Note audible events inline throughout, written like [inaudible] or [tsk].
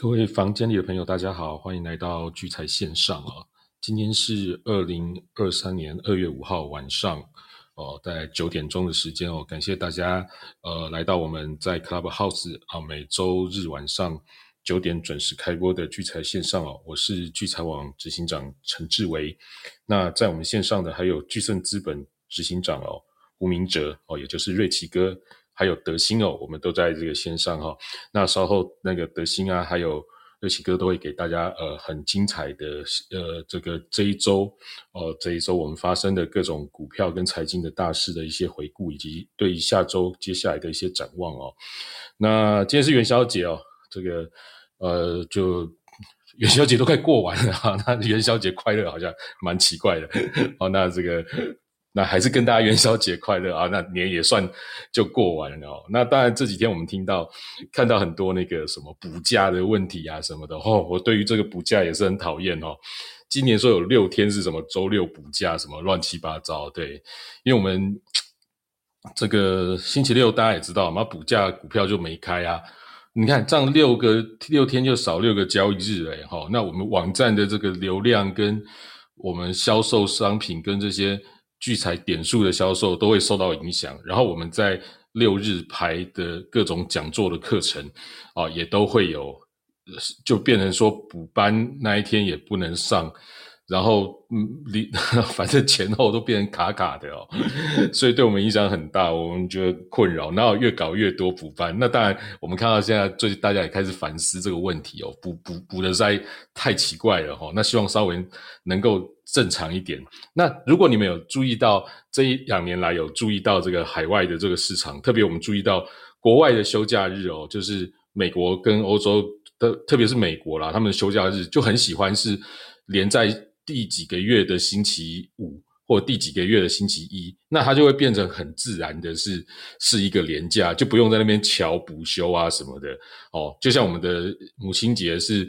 各位房间里的朋友，大家好，欢迎来到聚财线上啊！今天是二零二三年二月五号晚上哦，在九点钟的时间哦，感谢大家呃来到我们在 Clubhouse 啊每周日晚上九点准时开播的聚财线上哦，我是聚财网执行长陈志伟。那在我们线上的还有聚盛资本执行长哦吴明哲哦，也就是瑞奇哥。还有德兴哦，我们都在这个线上哈。那稍后那个德兴啊，还有热喜哥都会给大家呃很精彩的呃这个这一周哦这一周我们发生的各种股票跟财经的大事的一些回顾，以及对下周接下来的一些展望哦。那今天是元宵节哦，这个呃就 [laughs] 元宵节都快过完了哈，那元宵节快乐好像蛮奇怪的哦。那这个。那还是跟大家元宵节快乐啊！那年也算就过完了哦。那当然这几天我们听到看到很多那个什么补假的问题啊什么的哦，我对于这个补假也是很讨厌哦。今年说有六天是什么周六补假什么乱七八糟，对，因为我们这个星期六大家也知道嘛，补假股票就没开啊。你看这样六个六天就少六个交易日哎哈，那我们网站的这个流量跟我们销售商品跟这些。聚财点数的销售都会受到影响，然后我们在六日排的各种讲座的课程啊，也都会有，就变成说补班那一天也不能上。然后，嗯，离 [laughs] 反正前后都变成卡卡的哦，[laughs] 所以对我们影响很大，我们觉得困扰。然后越搞越多补班，那当然我们看到现在最近大家也开始反思这个问题哦，补补补的实在太奇怪了哈。那希望稍微能够正常一点。那如果你们有注意到这一两年来有注意到这个海外的这个市场，特别我们注意到国外的休假日哦，就是美国跟欧洲的，特别是美国啦，他们的休假日就很喜欢是连在。第几个月的星期五，或第几个月的星期一，那它就会变成很自然的，是是一个连假，就不用在那边调补休啊什么的哦。就像我们的母亲节是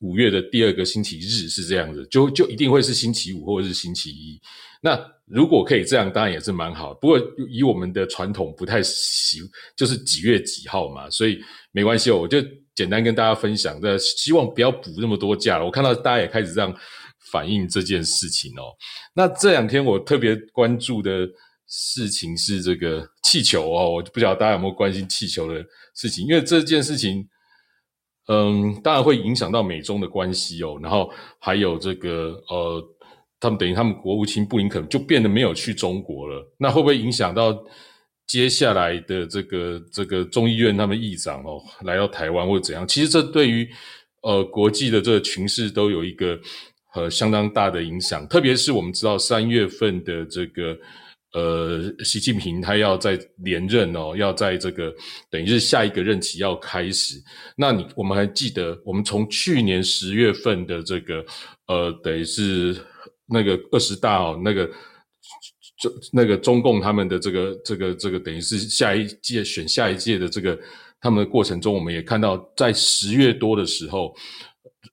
五月的第二个星期日，是这样子，就就一定会是星期五或者是星期一。那如果可以这样，当然也是蛮好。不过以我们的传统不太习，就是几月几号嘛，所以没关系，我就简单跟大家分享。这希望不要补那么多假了。我看到大家也开始这样。反映这件事情哦，那这两天我特别关注的事情是这个气球哦，我就不晓得大家有没有关心气球的事情，因为这件事情，嗯，当然会影响到美中的关系哦，然后还有这个呃，他们等于他们国务卿布林肯就变得没有去中国了，那会不会影响到接下来的这个这个众议院他们议长哦来到台湾或怎样？其实这对于呃国际的这个群势都有一个。呃，相当大的影响，特别是我们知道三月份的这个呃，习近平他要在连任哦，要在这个等于是下一个任期要开始。那你我们还记得，我们从去年十月份的这个呃，等于是那个二十大哦，那个中那个中共他们的这个这个这个等于是下一届选下一届的这个他们的过程中，我们也看到在十月多的时候。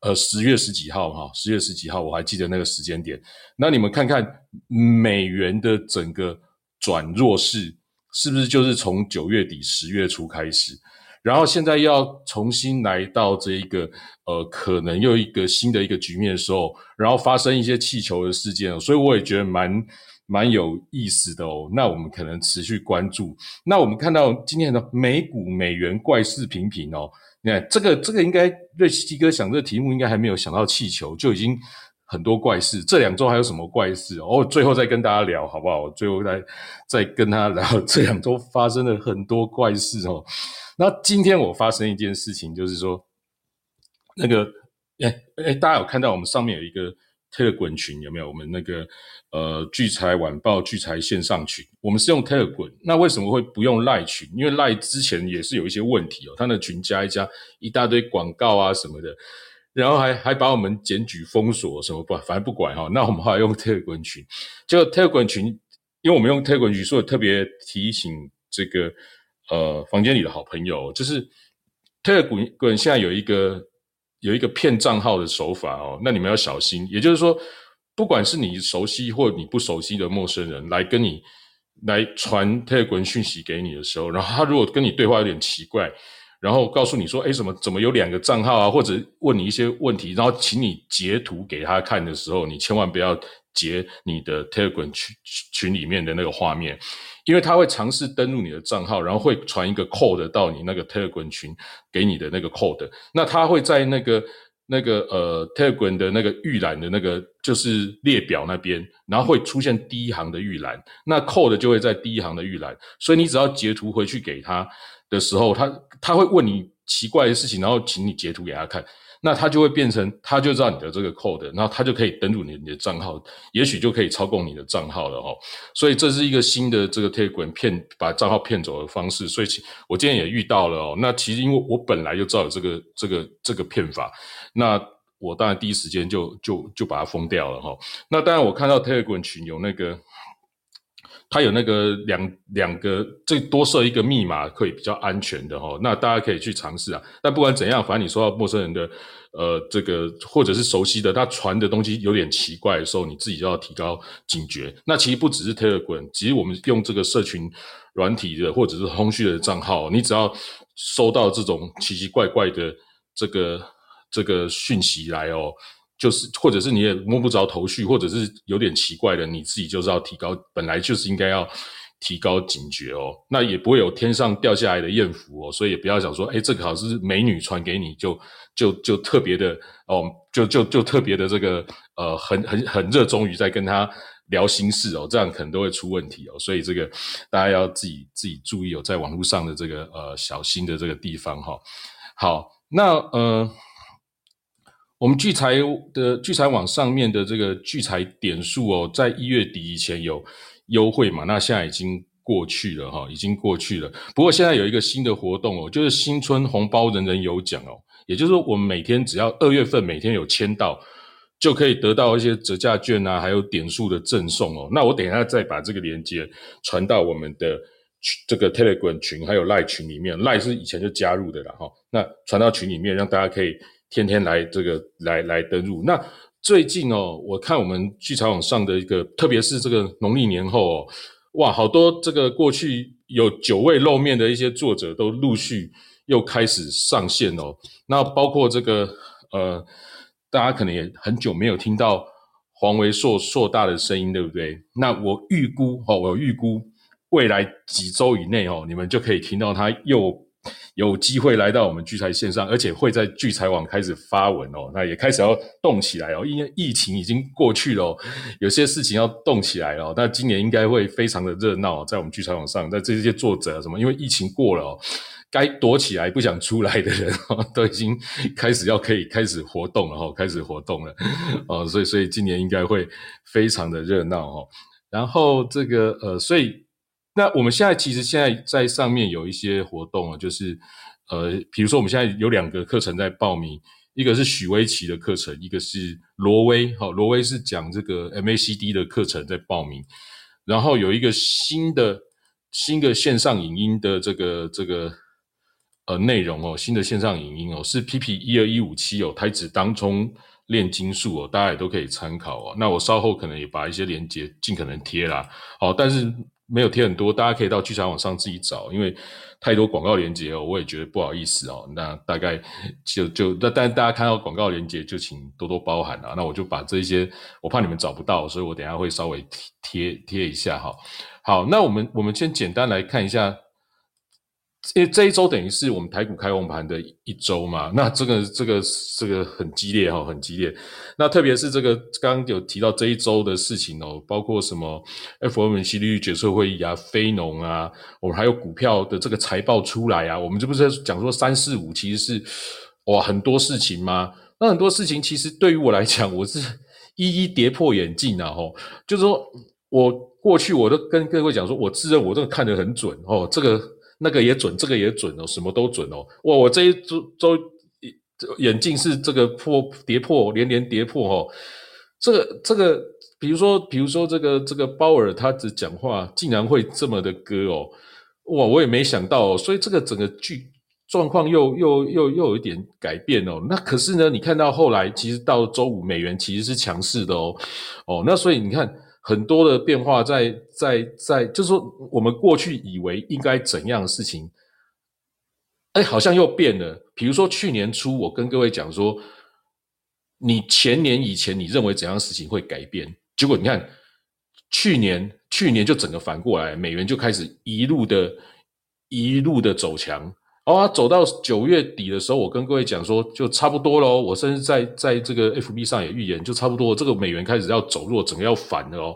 呃，十月十几号哈，十月十几号我还记得那个时间点。那你们看看美元的整个转弱势，是不是就是从九月底十月初开始？然后现在要重新来到这一个呃，可能又一个新的一个局面的时候，然后发生一些气球的事件，所以我也觉得蛮蛮有意思的哦。那我们可能持续关注。那我们看到今天的美股美元怪事频频哦。你看这个，这个应该瑞奇哥想这个题目，应该还没有想到气球，就已经很多怪事。这两周还有什么怪事？哦，最后再跟大家聊好不好？最后再再跟他聊这两周发生了很多怪事哦。那今天我发生一件事情，就是说那个，哎哎，大家有看到我们上面有一个。特滚群有没有？我们那个呃聚财晚报聚财线上群，我们是用 Telegram。那为什么会不用赖群？因为赖之前也是有一些问题哦，他的群加一加一大堆广告啊什么的，然后还还把我们检举封锁什么不，反正不管哈。那我们后来用 Telegram 群，就 Telegram 群，因为我们用 Telegram 群，所以特别提醒这个呃房间里的好朋友，就是 Telegram 现在有一个。有一个骗账号的手法哦，那你们要小心。也就是说，不管是你熟悉或你不熟悉的陌生人来跟你来传 Telegram 讯息给你的时候，然后他如果跟你对话有点奇怪，然后告诉你说，哎，怎么怎么有两个账号啊，或者问你一些问题，然后请你截图给他看的时候，你千万不要截你的 Telegram 群群里面的那个画面，因为他会尝试登录你的账号，然后会传一个 code 到你那个 Telegram 群给你的那个 code，那他会在那个。那个呃，Telegram 的那个预览的那个就是列表那边，然后会出现第一行的预览，那 code 就会在第一行的预览，所以你只要截图回去给他的时候，他他会问你奇怪的事情，然后请你截图给他看。那他就会变成，他就知道你的这个 code，然后他就可以登录你的账号，也许就可以操控你的账号了哦。所以这是一个新的这个 Telegram 骗把账号骗走的方式。所以我今天也遇到了哦。那其实因为我本来就知道有这个这个这个骗法，那我当然第一时间就就就把它封掉了哈。那当然我看到 Telegram 群有那个。它有那个两两个，最多设一个密码可以比较安全的哈。那大家可以去尝试啊。但不管怎样，反正你收到陌生人的呃这个或者是熟悉的，他传的东西有点奇怪的时候，你自己就要提高警觉。那其实不只是 Telegram，其实我们用这个社群软体的或者是通讯的账号，你只要收到这种奇奇怪怪的这个这个讯息来哦。就是，或者是你也摸不着头绪，或者是有点奇怪的，你自己就是要提高，本来就是应该要提高警觉哦。那也不会有天上掉下来的艳福哦，所以也不要想说，哎，这个好像是美女传给你，就就就特别的哦，就就就特别的这个呃，很很很热衷于在跟他聊心事哦，这样可能都会出问题哦。所以这个大家要自己自己注意哦，在网络上的这个呃小心的这个地方哈。好，那呃。我们聚财的聚财网上面的这个聚财点数哦，在一月底以前有优惠嘛？那现在已经过去了哈，已经过去了。不过现在有一个新的活动哦，就是新春红包人人有奖哦，也就是说我们每天只要二月份每天有签到，就可以得到一些折价券啊，还有点数的赠送哦。那我等一下再把这个链接传到我们的这个 Telegram 群还有赖群里面，赖是以前就加入的了哈。那传到群里面，让大家可以。天天来这个来来登入。那最近哦，我看我们剧场网上的一个，特别是这个农历年后哦，哇，好多这个过去有久未露面的一些作者都陆续又开始上线哦。那包括这个呃，大家可能也很久没有听到黄维硕硕大的声音，对不对？那我预估哦，我预估未来几周以内哦，你们就可以听到他又。有机会来到我们聚财线上，而且会在聚财网开始发文哦，那也开始要动起来哦，因为疫情已经过去了，有些事情要动起来了。那今年应该会非常的热闹，在我们聚财网上，在这些作者什么，因为疫情过了，该躲起来不想出来的人哦，都已经开始要可以开始活动了哈，开始活动了哦，所以所以今年应该会非常的热闹哦。然后这个呃，所以。那我们现在其实现在在上面有一些活动啊，就是呃，比如说我们现在有两个课程在报名，一个是许威奇的课程，一个是罗威，好，罗威是讲这个 MACD 的课程在报名，然后有一个新的新的线上影音的这个这个呃内容哦，新的线上影音哦，是 PP 一二一五七哦，台子当中炼金术哦，大家也都可以参考哦。那我稍后可能也把一些链接尽可能贴啦，好，但是。没有贴很多，大家可以到剧场网上自己找，因为太多广告链接哦，我也觉得不好意思哦。那大概就就那，但大家看到广告链接就请多多包涵啊。那我就把这些，我怕你们找不到，所以我等下会稍微贴贴一下哈。好，那我们我们先简单来看一下。因为这一周等于是我们台股开红盘的一周嘛，那这个这个这个很激烈哈，很激烈。那特别是这个刚刚有提到这一周的事情哦，包括什么 FOMC 利率决策会议啊、非农啊，我们还有股票的这个财报出来啊，我们这不是讲说三四五其实是哇很多事情吗？那很多事情其实对于我来讲，我是一一跌破眼镜啊！吼，就是说我过去我都跟各位讲说，我自认我这个看得很准哦，这个。那个也准，这个也准哦，什么都准哦。哇，我这一周周眼镜是这个破跌破，连连跌破哦。这个这个，比如说比如说这个这个鲍尔他只讲话竟然会这么的割哦。哇，我也没想到哦。所以这个整个剧状况又又又又有一点改变哦。那可是呢，你看到后来其实到周五美元其实是强势的哦。哦，那所以你看。很多的变化在在在，就是说，我们过去以为应该怎样的事情，哎，好像又变了。比如说去年初，我跟各位讲说，你前年以前你认为怎样的事情会改变？结果你看，去年去年就整个反过来，美元就开始一路的一路的走强。哦，走到九月底的时候，我跟各位讲说，就差不多喽。我甚至在在这个 FB 上也预言，就差不多，这个美元开始要走弱，整个要反了哦。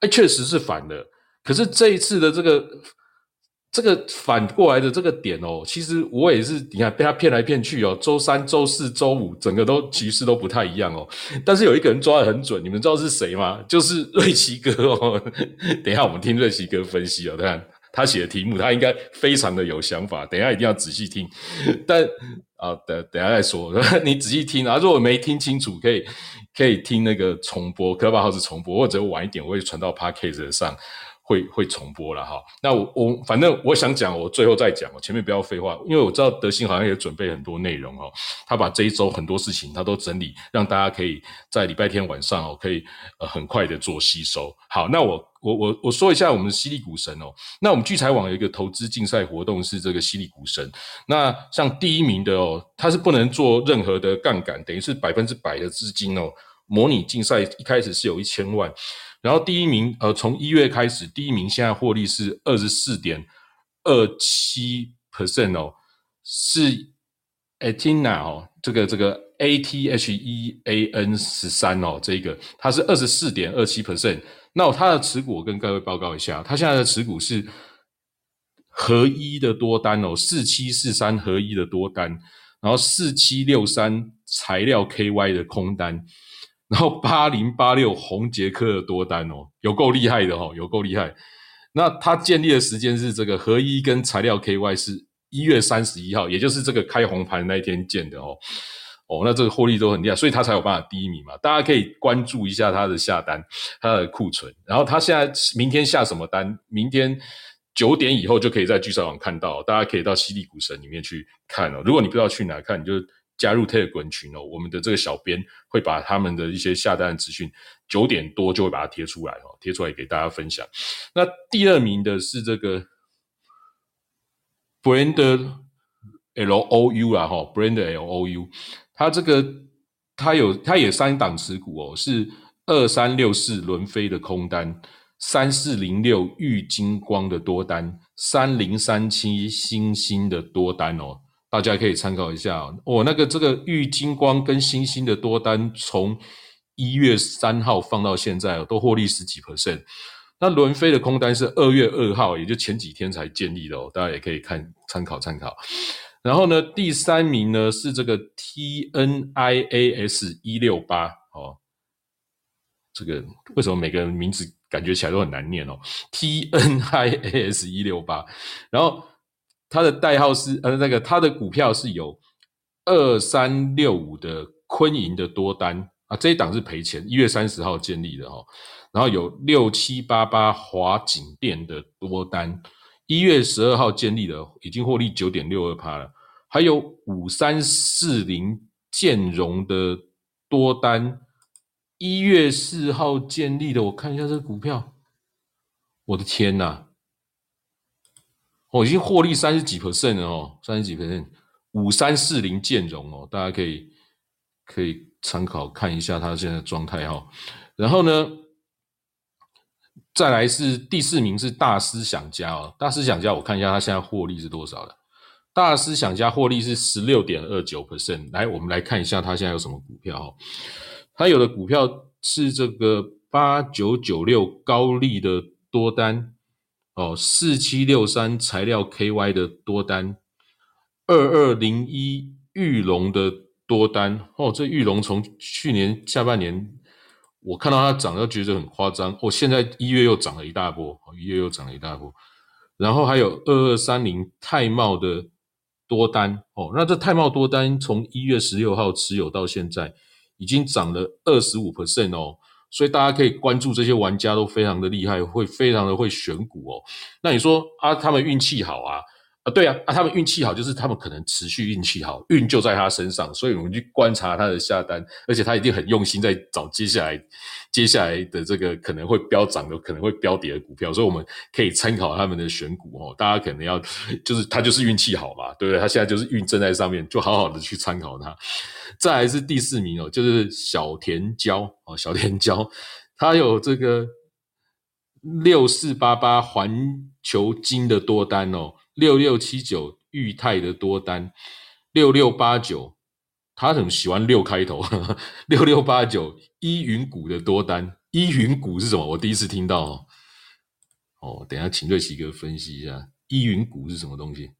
哎，确实是反的。可是这一次的这个这个反过来的这个点哦，其实我也是你看被他骗来骗去哦。周三、周四周五，整个都局势都不太一样哦。但是有一个人抓的很准，你们知道是谁吗？就是瑞奇哥哦。[laughs] 等一下我们听瑞奇哥分析哦，看。他写的题目，他应该非常的有想法。等下一定要仔细听，[laughs] 但啊，等等下再说。[laughs] 你仔细听啊，如果没听清楚，可以可以听那个重播，可把号是重播，或者晚一点我会传到 p a c k a g e 上。会会重播了哈，那我我反正我想讲，我最后再讲，我前面不要废话，因为我知道德兴好像也准备很多内容哦，他把这一周很多事情他都整理，让大家可以在礼拜天晚上哦，可以呃很快的做吸收。好，那我我我我说一下我们的犀利股神哦，那我们聚财网有一个投资竞赛活动是这个犀利股神，那像第一名的哦，他是不能做任何的杠杆，等于是百分之百的资金哦，模拟竞赛一开始是有一千万。然后第一名，呃，从一月开始，第一名现在获利是二十四点二七 percent 哦，是 Athena 哦，这个这个 A T H E A N 十三哦，这个它是二十四点二七 percent。那它的持股我跟各位报告一下，它现在的持股是合一的多单哦，四七四三合一的多单，然后四七六三材料 K Y 的空单。然后八零八六红杰克的多单哦，有够厉害的哦，有够厉害。那它建立的时间是这个合一跟材料 KY 是一月三十一号，也就是这个开红盘那一天建的哦。哦，那这个获利都很厉害，所以它才有办法第一名嘛。大家可以关注一下它的下单，它的库存。然后它现在明天下什么单？明天九点以后就可以在聚财网看到，大家可以到犀利股神里面去看哦。如果你不知道去哪看，你就。加入 Telegram 群哦，我们的这个小编会把他们的一些下单的资讯，九点多就会把它贴出来哦，贴出来给大家分享。那第二名的是这个 Brand L O U 啊，哈，Brand L O U，它这个它有它也三档持股哦，是二三六四轮飞的空单，三四零六玉金光的多单，三零三七星星的多单哦。大家可以参考一下哦。那个这个玉金光跟星星的多单，从一月三号放到现在哦，都获利十几 percent。那伦飞的空单是二月二号，也就前几天才建立的哦，大家也可以看参考参考。然后呢，第三名呢是这个 T N I A S 一六八哦，这个为什么每个人名字感觉起来都很难念哦？T N I A S 一六八，然后。它的代号是呃，那个它的股票是有二三六五的昆银的多单啊，这一档是赔钱，一月三十号建立的哈。然后有六七八八华景店的多单，一月十二号建立的，已经获利九点六二趴了。还有五三四零建融的多单，一月四号建立的，我看一下这个股票，我的天呐！哦，已经获利三十几 percent 了哦，三十几 percent，五三四零建融哦，大家可以可以参考看一下它现在的状态哈。然后呢，再来是第四名是大思想家哦，大思想家我看一下它现在获利是多少的？大思想家获利是十六点二九 percent。来，我们来看一下它现在有什么股票哦。它有的股票是这个八九九六高利的多单。哦，四七六三材料 KY 的多单，二二零一玉龙的多单。哦，这玉龙从去年下半年我看到它涨，都觉得很夸张。哦，现在一月又涨了一大波，一月又涨了一大波。然后还有二二三零泰茂的多单。哦，那这泰茂多单从一月十六号持有到现在，已经涨了二十五 percent 哦。所以大家可以关注这些玩家都非常的厉害，会非常的会选股哦。那你说啊，他们运气好啊？啊，对啊，啊，他们运气好，就是他们可能持续运气好，运就在他身上，所以我们去观察他的下单，而且他一定很用心在找接下来接下来的这个可能会飙涨的、可能会飙跌的股票，所以我们可以参考他们的选股哦。大家可能要就是他就是运气好嘛，对不对？他现在就是运正在上面，就好好的去参考他。再来是第四名哦，就是小田椒哦，小田椒，他有这个六四八八环球金的多单哦。六六七九裕泰的多单，六六八九，他怎么喜欢六开头？六六八九依云股的多单，依云股是什么？我第一次听到哦。哦，等下请瑞奇哥分析一下依云股是什么东西。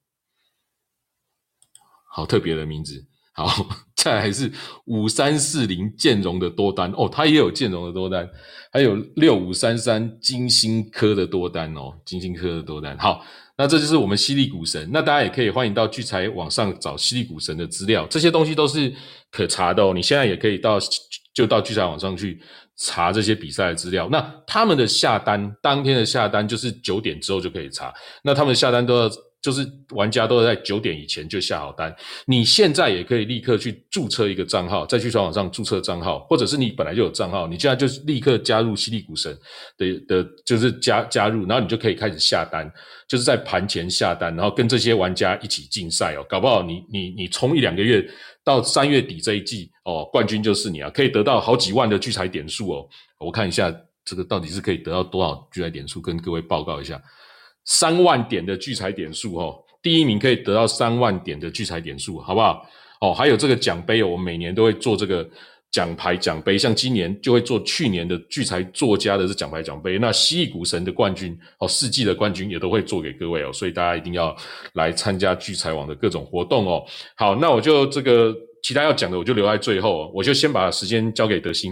好特别的名字。好，再来是五三四零建融的多单哦，它也有建融的多单，还有六五三三金星科的多单哦，金星科的多单。好。那这就是我们犀利股神，那大家也可以欢迎到聚财网上找犀利股神的资料，这些东西都是可查的哦。你现在也可以到就到聚财网上去查这些比赛的资料。那他们的下单当天的下单就是九点之后就可以查，那他们下单都要。就是玩家都在九点以前就下好单，你现在也可以立刻去注册一个账号，在去传网上注册账号，或者是你本来就有账号，你现在就是立刻加入犀利股神的的，就是加加入，然后你就可以开始下单，就是在盘前下单，然后跟这些玩家一起竞赛哦，搞不好你你你冲一两个月到三月底这一季哦，冠军就是你啊，可以得到好几万的聚财点数哦，我看一下这个到底是可以得到多少聚财点数，跟各位报告一下。三万点的聚财点数哦，第一名可以得到三万点的聚财点数，好不好？哦，还有这个奖杯哦，我每年都会做这个奖牌奖杯，像今年就会做去年的聚财作家的这奖牌奖杯。那蜥蜴股神的冠军哦，世纪的冠军也都会做给各位哦，所以大家一定要来参加聚财网的各种活动哦。好，那我就这个其他要讲的我就留在最后，我就先把时间交给德兴。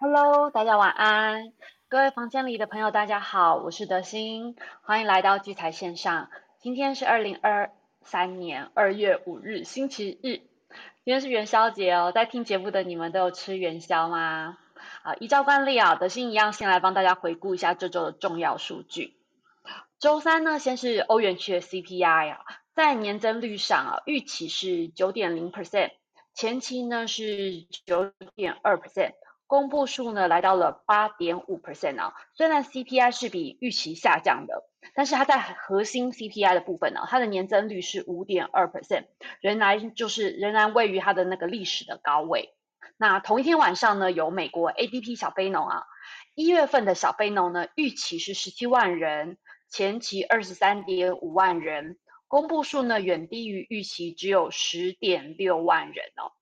Hello，大家晚安。各位房间里的朋友，大家好，我是德心，欢迎来到聚财线上。今天是二零二三年二月五日，星期日，今天是元宵节哦。在听节目的你们都有吃元宵吗？啊，依照惯例啊，德心一样先来帮大家回顾一下这周的重要数据。周三呢，先是欧元区的 CPI 啊，在年增率上啊，预期是九点零 percent，前期呢是九点二 percent。公布数呢来到了八点五 percent 啊，虽然 CPI 是比预期下降的，但是它在核心 CPI 的部分呢，它的年增率是五点二 percent，仍然就是仍然位于它的那个历史的高位。那同一天晚上呢，有美国 ADP 小非农啊，一月份的小非农呢预期是十七万人，前期二十三点五万人，公布数呢远低于预期，只有十点六万人哦。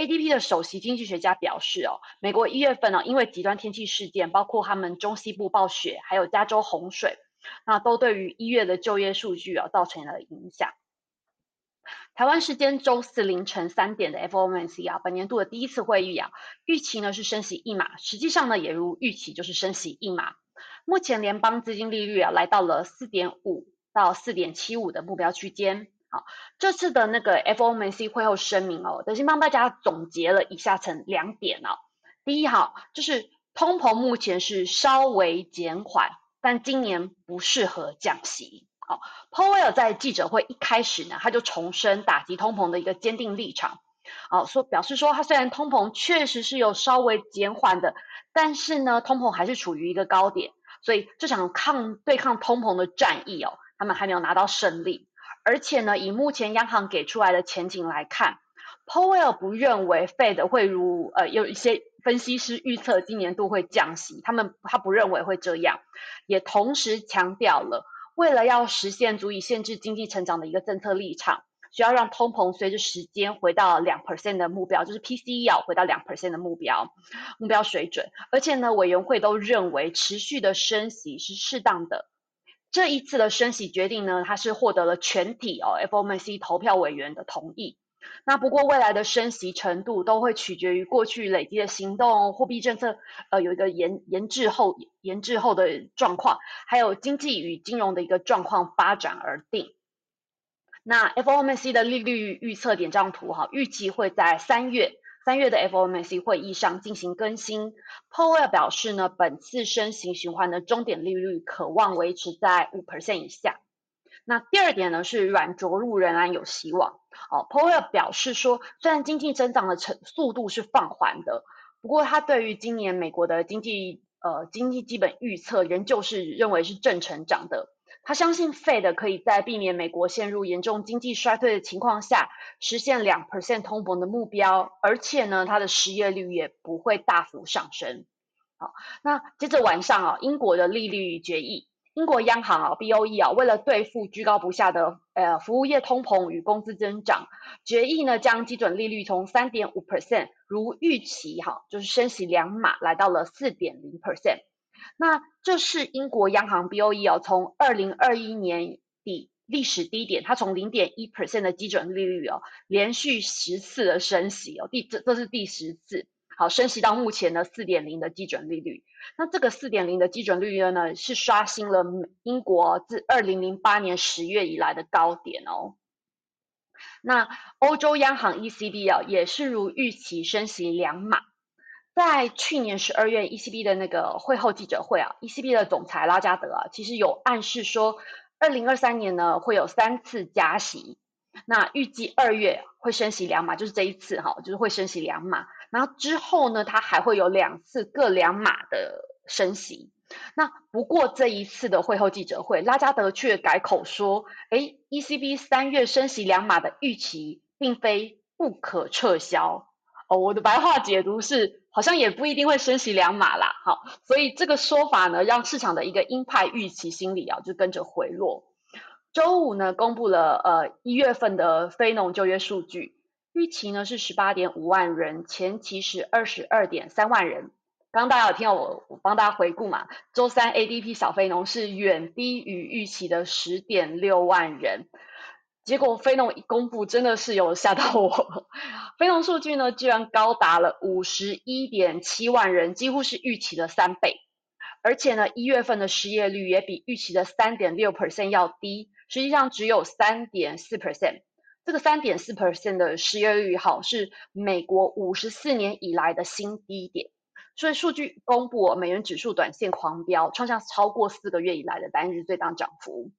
ADP 的首席经济学家表示，哦，美国一月份呢，因为极端天气事件，包括他们中西部暴雪，还有加州洪水，那都对于一月的就业数据啊造成了影响。台湾时间周四凌晨三点的 FOMC 啊，本年度的第一次会议啊，预期呢是升息一码，实际上呢也如预期，就是升息一码。目前联邦资金利率啊来到了四点五到四点七五的目标区间。好，这次的那个 FOMC 会后声明哦，德先帮大家总结了以下成两点哦。第一，哈，就是通膨目前是稍微减缓，但今年不适合降息。好，Powell 在记者会一开始呢，他就重申打击通膨的一个坚定立场。哦，说表示说，他虽然通膨确实是有稍微减缓的，但是呢，通膨还是处于一个高点，所以这场抗对抗通膨的战役哦，他们还没有拿到胜利。而且呢，以目前央行给出来的前景来看，Powell 不认为 Fed 会如呃有一些分析师预测今年度会降息，他们他不认为会这样，也同时强调了，为了要实现足以限制经济成长的一个政策立场，需要让通膨随着时间回到两 percent 的目标，就是 PCE 要回到两 percent 的目标目标水准。而且呢，委员会都认为持续的升息是适当的。这一次的升息决定呢，它是获得了全体哦 FOMC 投票委员的同意。那不过未来的升息程度都会取决于过去累积的行动、货币政策呃有一个延延滞后延滞后的状况，还有经济与金融的一个状况发展而定。那 FOMC 的利率预测点张图哈，预计会在三月。三月的 FOMC 会议上进行更新，Powell 表示呢，本次升息循环的终点利率可望维持在五 percent 以下。那第二点呢是软着陆仍然有希望。哦，Powell 表示说，虽然经济增长的程速度是放缓的，不过他对于今年美国的经济呃经济基本预测仍旧是认为是正成长的。他相信 Fed 可以在避免美国陷入严重经济衰退的情况下，实现两 percent 通膨的目标，而且呢，它的失业率也不会大幅上升。好，那接着晚上啊，英国的利率决议，英国央行啊 BOE 啊，为了对付居高不下的呃服务业通膨与工资增长，决议呢将基准利率从三点五 percent 如预期哈，就是升息两码，来到了四点零 percent。那这是英国央行 BOE 哦，从二零二一年底历史低点，它从零点一 percent 的基准利率哦，连续十次的升息哦，第这这是第十次，好升息到目前的四点零的基准利率。那这个四点零的基准利率呢，是刷新了英国自二零零八年十月以来的高点哦。那欧洲央行 ECB 啊，也是如预期升息两码。在去年十二月 ECB 的那个会后记者会啊，ECB 的总裁拉加德啊，其实有暗示说，二零二三年呢会有三次加息，那预计二月会升息两码，就是这一次哈，就是会升息两码，然后之后呢，它还会有两次各两码的升息。那不过这一次的会后记者会，拉加德却改口说，哎，ECB 三月升息两码的预期并非不可撤销。哦，我的白话解读是，好像也不一定会升息两码啦。好，所以这个说法呢，让市场的一个鹰派预期心理啊，就跟着回落。周五呢，公布了呃一月份的非农就业数据，预期呢是十八点五万人，前期是二十二点三万人。刚刚大家有听到我我帮大家回顾嘛？周三 ADP 小非农是远低于预期的十点六万人。结果非农一公布，真的是有吓到我。非农数据呢，居然高达了五十一点七万人，几乎是预期的三倍。而且呢，一月份的失业率也比预期的三点六 percent 要低，实际上只有三点四 percent。这个三点四 percent 的失业率，好是美国五十四年以来的新低点。所以数据公布，美元指数短线狂飙，创下超过四个月以来的单日最大涨幅。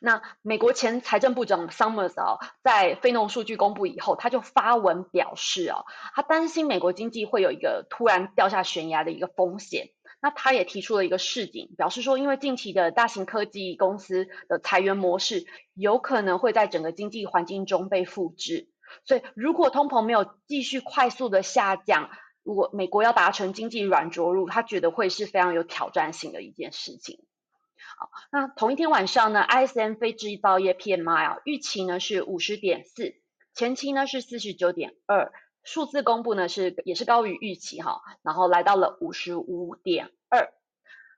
那美国前财政部长 Summers 啊，在非农数据公布以后，他就发文表示啊，他担心美国经济会有一个突然掉下悬崖的一个风险。那他也提出了一个示警，表示说，因为近期的大型科技公司的裁员模式，有可能会在整个经济环境中被复制。所以，如果通膨没有继续快速的下降，如果美国要达成经济软着陆，他觉得会是非常有挑战性的一件事情。好那同一天晚上呢，ISM 非制造业 PMI 啊，预期呢是五十点四，前期呢是四十九点二，数字公布呢是也是高于预期哈，然后来到了五十五点二。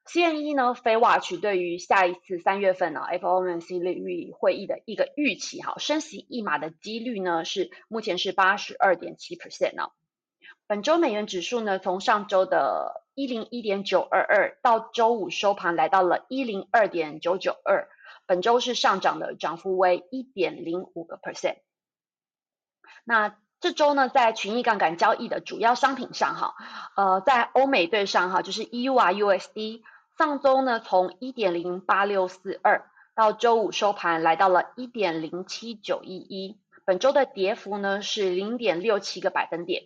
CME 呢，非 Watch 对于下一次三月份呢 FOMC 利率会议的一个预期哈，升息一码的几率呢是目前是八十二点七 percent 呢。本周美元指数呢，从上周的一零一点九二二到周五收盘来到了一零二点九九二，本周是上涨的，涨幅为一点零五个 percent。那这周呢，在群益杠杆交易的主要商品上，哈，呃，在欧美对上哈，就是 EURUSD，上周呢从一点零八六四二到周五收盘来到了一点零七九一一，本周的跌幅呢是零点六七个百分点。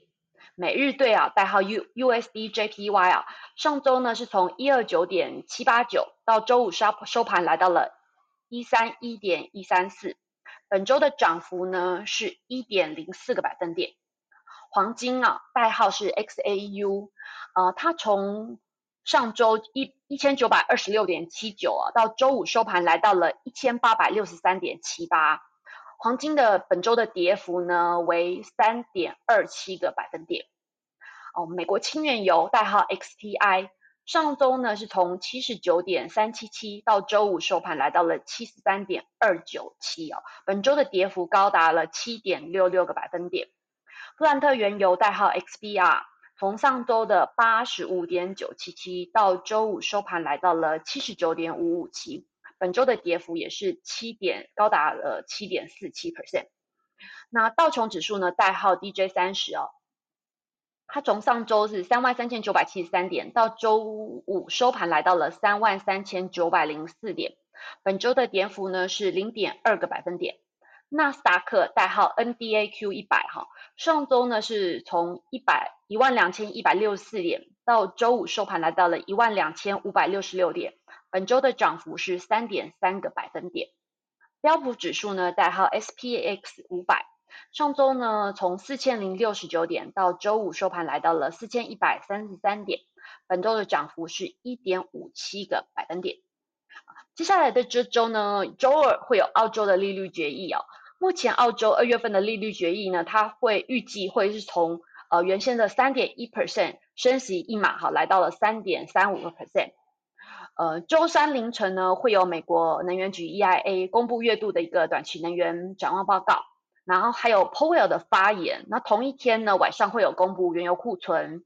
每日对啊，代号 U USD JPY 啊，上周呢是从一二九点七八九到周五收收盘来到了一三一点一三四，本周的涨幅呢是一点零四个百分点。黄金啊，代号是 XAU，呃，它从上周一一千九百二十六点七九啊，到周五收盘来到了一千八百六十三点七八。黄金的本周的跌幅呢为三点二七个百分点。哦，美国轻原油代号 XTI，上周呢是从七十九点三七七到周五收盘来到了七十三点二九七哦，本周的跌幅高达了七点六六个百分点。布兰特原油代号 XBR，从上周的八十五点九七七到周五收盘来到了七十九点五五七。本周的跌幅也是七点，高达了七点四七 percent。那道琼指数呢？代号 DJ 三十哦，它从上周是三万三千九百七十三点，到周五收盘来到了三万三千九百零四点，本周的跌幅呢是零点二个百分点。纳斯达克代号 NDAQ 一百哈，上周呢是从一百一万两千一百六十四点，到周五收盘来到了一万两千五百六十六点，本周的涨幅是三点三个百分点。标普指数呢代号 SPX 五百，上周呢从四千零六十九点，到周五收盘来到了四千一百三十三点，本周的涨幅是一点五七个百分点。接下来的这周呢，周二会有澳洲的利率决议哦。目前澳洲二月份的利率决议呢，它会预计会是从呃原先的三点一 percent 升息一码哈，来到了三点三五个 percent。呃，周三凌晨呢，会有美国能源局 EIA 公布月度的一个短期能源展望报告，然后还有 Powell 的发言。那同一天呢，晚上会有公布原油库存。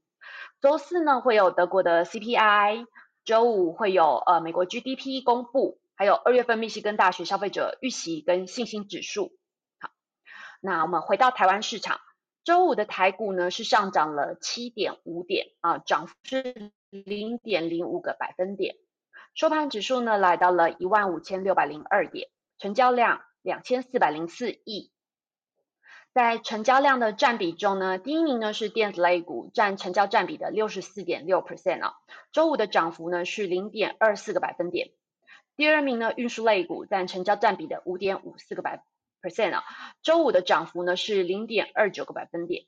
周四呢，会有德国的 CPI。周五会有呃美国 GDP 公布，还有二月份密西根大学消费者预期跟信心指数。好，那我们回到台湾市场，周五的台股呢是上涨了七点五点啊，涨幅是零点零五个百分点，收盘指数呢来到了一万五千六百零二点，成交量两千四百零四亿。在成交量的占比中呢，第一名呢是电子类股，占成交占比的六十四点六 percent 啊，周五的涨幅呢是零点二四个百分点。第二名呢运输类股占成交占比的五点五四个百 percent 啊，周五的涨幅呢是零点二九个百分点。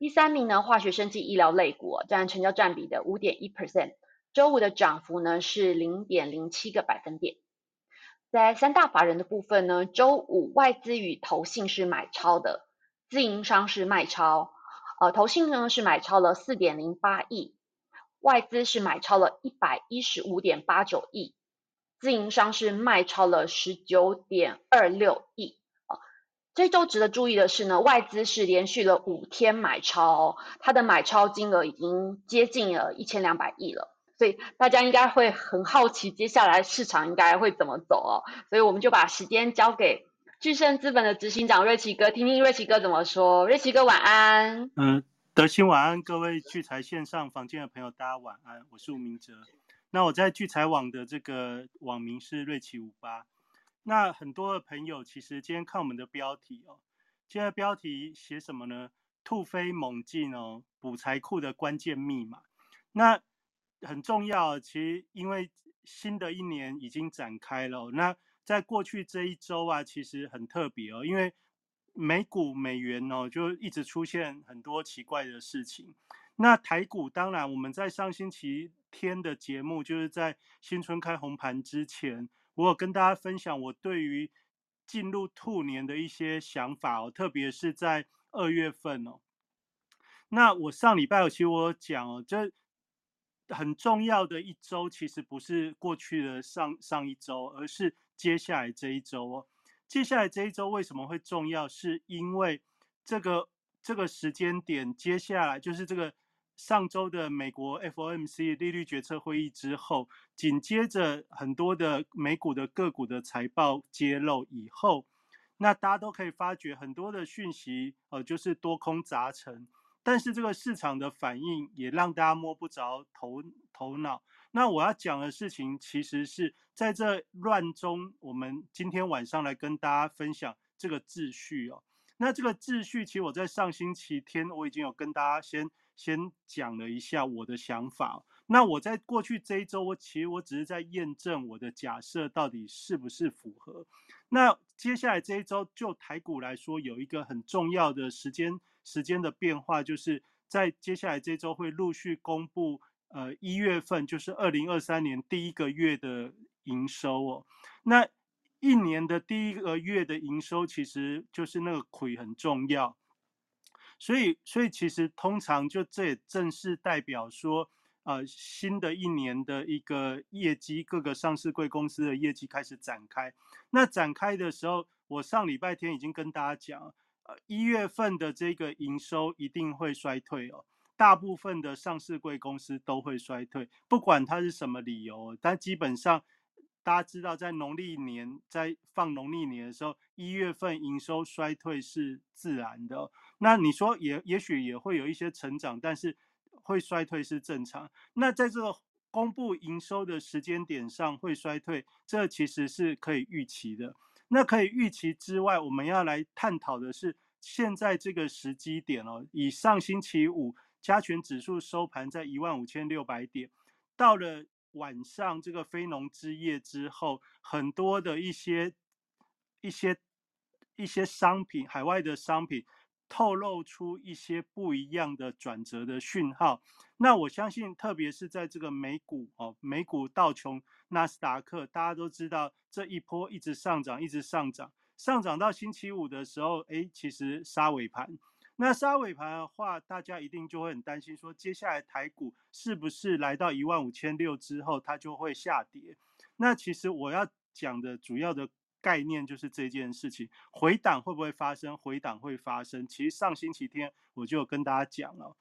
第三名呢化学生技医疗类股占成交占比的五点一 percent，周五的涨幅呢是零点零七个百分点。在三大法人的部分呢，周五外资与投信是买超的。自营商是卖超，呃，投信呢是买超了四点零八亿，外资是买超了一百一十五点八九亿，自营商是卖超了十九点二六亿。啊，这周值得注意的是呢，外资是连续了五天买超，它的买超金额已经接近了一千两百亿了，所以大家应该会很好奇，接下来市场应该会怎么走哦，所以我们就把时间交给。巨盛资本的执行长瑞奇哥，听听瑞奇哥怎么说。瑞奇哥晚安。嗯，德兴晚安，各位聚财线上房间的朋友，大家晚安。我是吴明哲。那我在聚财网的这个网名是瑞奇五八。那很多的朋友其实今天看我们的标题哦，今天标题写什么呢？突飞猛进哦，补财库的关键密码。那很重要，其实因为新的一年已经展开了，那。在过去这一周啊，其实很特别哦，因为美股美元哦就一直出现很多奇怪的事情。那台股当然，我们在上星期天的节目，就是在新春开红盘之前，我有跟大家分享我对于进入兔年的一些想法哦，特别是在二月份哦。那我上礼拜其实我有讲哦，这很重要的一周，其实不是过去的上上一周，而是。接下来这一周哦，接下来这一周为什么会重要？是因为这个这个时间点，接下来就是这个上周的美国 FOMC 利率决策会议之后，紧接着很多的美股的个股的财报揭露以后，那大家都可以发觉很多的讯息，呃，就是多空杂陈，但是这个市场的反应也让大家摸不着头头脑。那我要讲的事情，其实是在这乱中，我们今天晚上来跟大家分享这个秩序哦。那这个秩序，其实我在上星期天我已经有跟大家先先讲了一下我的想法。那我在过去这一周，我其实我只是在验证我的假设到底是不是符合。那接下来这一周，就台股来说，有一个很重要的时间时间的变化，就是在接下来这周会陆续公布。呃，一月份就是二零二三年第一个月的营收哦。那一年的第一个月的营收，其实就是那个亏很重要。所以，所以其实通常就这也正是代表说，呃，新的一年的一个业绩，各个上市贵公司的业绩开始展开。那展开的时候，我上礼拜天已经跟大家讲，呃，一月份的这个营收一定会衰退哦。大部分的上市贵公司都会衰退，不管它是什么理由。但基本上，大家知道，在农历年在放农历年的时候，一月份营收衰退是自然的。那你说也也许也会有一些成长，但是会衰退是正常。那在这个公布营收的时间点上会衰退，这其实是可以预期的。那可以预期之外，我们要来探讨的是现在这个时机点哦。以上星期五加权指数收盘在一万五千六百点，到了晚上这个非农之夜之后，很多的一些一些一些商品，海外的商品。透露出一些不一样的转折的讯号，那我相信，特别是在这个美股哦，美股道琼、纳斯达克，大家都知道这一波一直上涨，一直上涨，上涨到星期五的时候，哎，其实杀尾盘。那杀尾盘的话，大家一定就会很担心，说接下来台股是不是来到一万五千六之后，它就会下跌？那其实我要讲的主要的。概念就是这件事情，回档会不会发生？回档会发生。其实上星期天我就有跟大家讲了，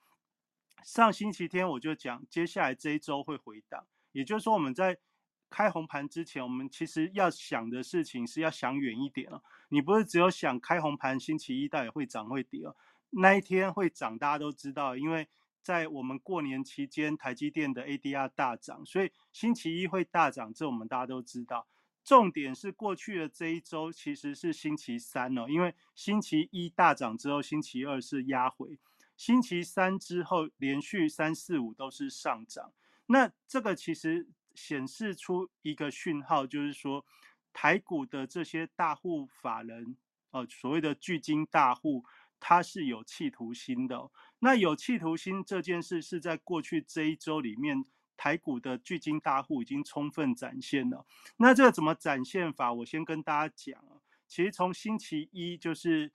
上星期天我就讲，接下来这一周会回档。也就是说，我们在开红盘之前，我们其实要想的事情是要想远一点了。你不是只有想开红盘，星期一到底会涨会跌哦？那一天会涨，大家都知道，因为在我们过年期间，台积电的 ADR 大涨，所以星期一会大涨，这我们大家都知道。重点是过去的这一周其实是星期三哦，因为星期一大涨之后，星期二是压回，星期三之后连续三四五都是上涨。那这个其实显示出一个讯号，就是说台股的这些大户法人哦，所谓的巨金大户，他是有企图心的。那有企图心这件事是在过去这一周里面。台股的巨金大户已经充分展现了，那这个怎么展现法？我先跟大家讲啊，其实从星期一就是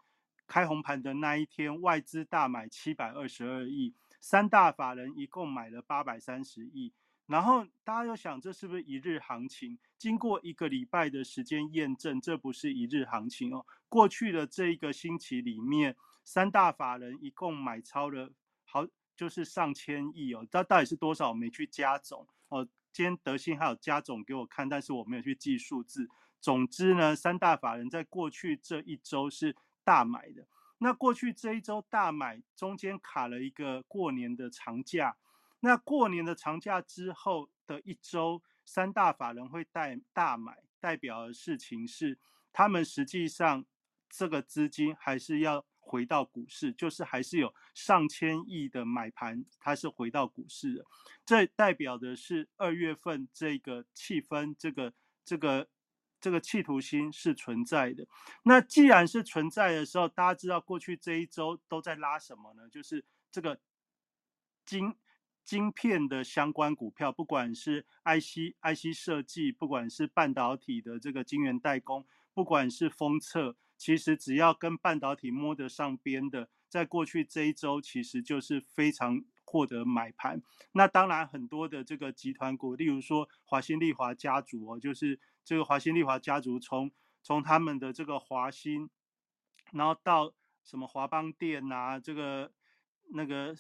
开红盘的那一天，外资大买七百二十二亿，三大法人一共买了八百三十亿。然后大家又想，这是不是一日行情？经过一个礼拜的时间验证，这不是一日行情哦。过去的这一个星期里面，三大法人一共买超了好。就是上千亿哦，它到底是多少？我没去加总哦。今天德信还有加总给我看，但是我没有去记数字。总之呢，三大法人在过去这一周是大买的。那过去这一周大买，中间卡了一个过年的长假。那过年的长假之后的一周，三大法人会带大买，代表的事情是，他们实际上这个资金还是要。回到股市，就是还是有上千亿的买盘，它是回到股市的，这代表的是二月份这个气氛，这个这个这个企图心是存在的。那既然是存在的时候，大家知道过去这一周都在拉什么呢？就是这个晶晶片的相关股票，不管是 IC IC 设计，不管是半导体的这个晶圆代工，不管是封测。其实只要跟半导体摸得上边的，在过去这一周，其实就是非常获得买盘。那当然很多的这个集团股，例如说华新丽华家族哦，就是这个华新丽华家族从从他们的这个华新，然后到什么华邦电啊，这个那个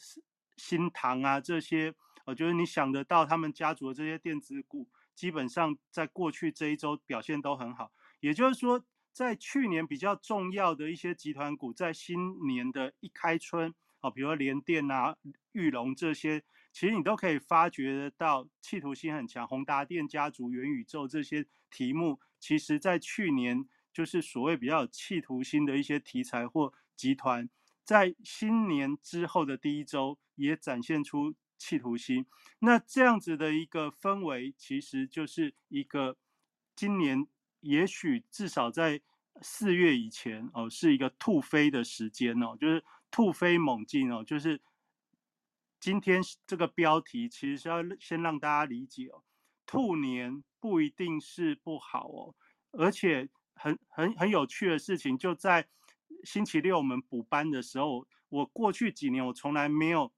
新唐啊这些，我觉得你想得到他们家族的这些电子股，基本上在过去这一周表现都很好。也就是说。在去年比较重要的一些集团股，在新年的一开春，啊，比如说联电啊、玉龙这些，其实你都可以发觉得到，企图心很强。宏达电家族、元宇宙这些题目，其实在去年就是所谓比较有企图心的一些题材或集团，在新年之后的第一周也展现出企图心。那这样子的一个氛围，其实就是一个今年。也许至少在四月以前哦，是一个突飞的时间哦，就是突飞猛进哦，就是今天这个标题其实是要先让大家理解哦，兔年不一定是不好哦，而且很很很有趣的事情，就在星期六我们补班的时候，我过去几年我从来没有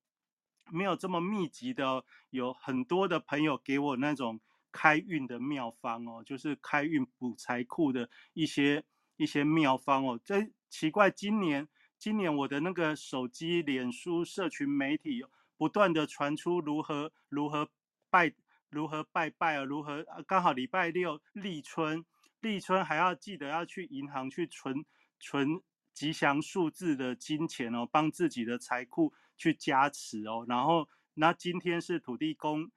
没有这么密集的，有很多的朋友给我那种。开运的妙方哦，就是开运补财库的一些一些妙方哦。这奇怪，今年今年我的那个手机、脸书、社群媒体不断的传出如何如何拜如何拜拜啊，如何刚好礼拜六立春，立春还要记得要去银行去存存吉祥数字的金钱哦，帮自己的财库去加持哦。然后那今天是土地公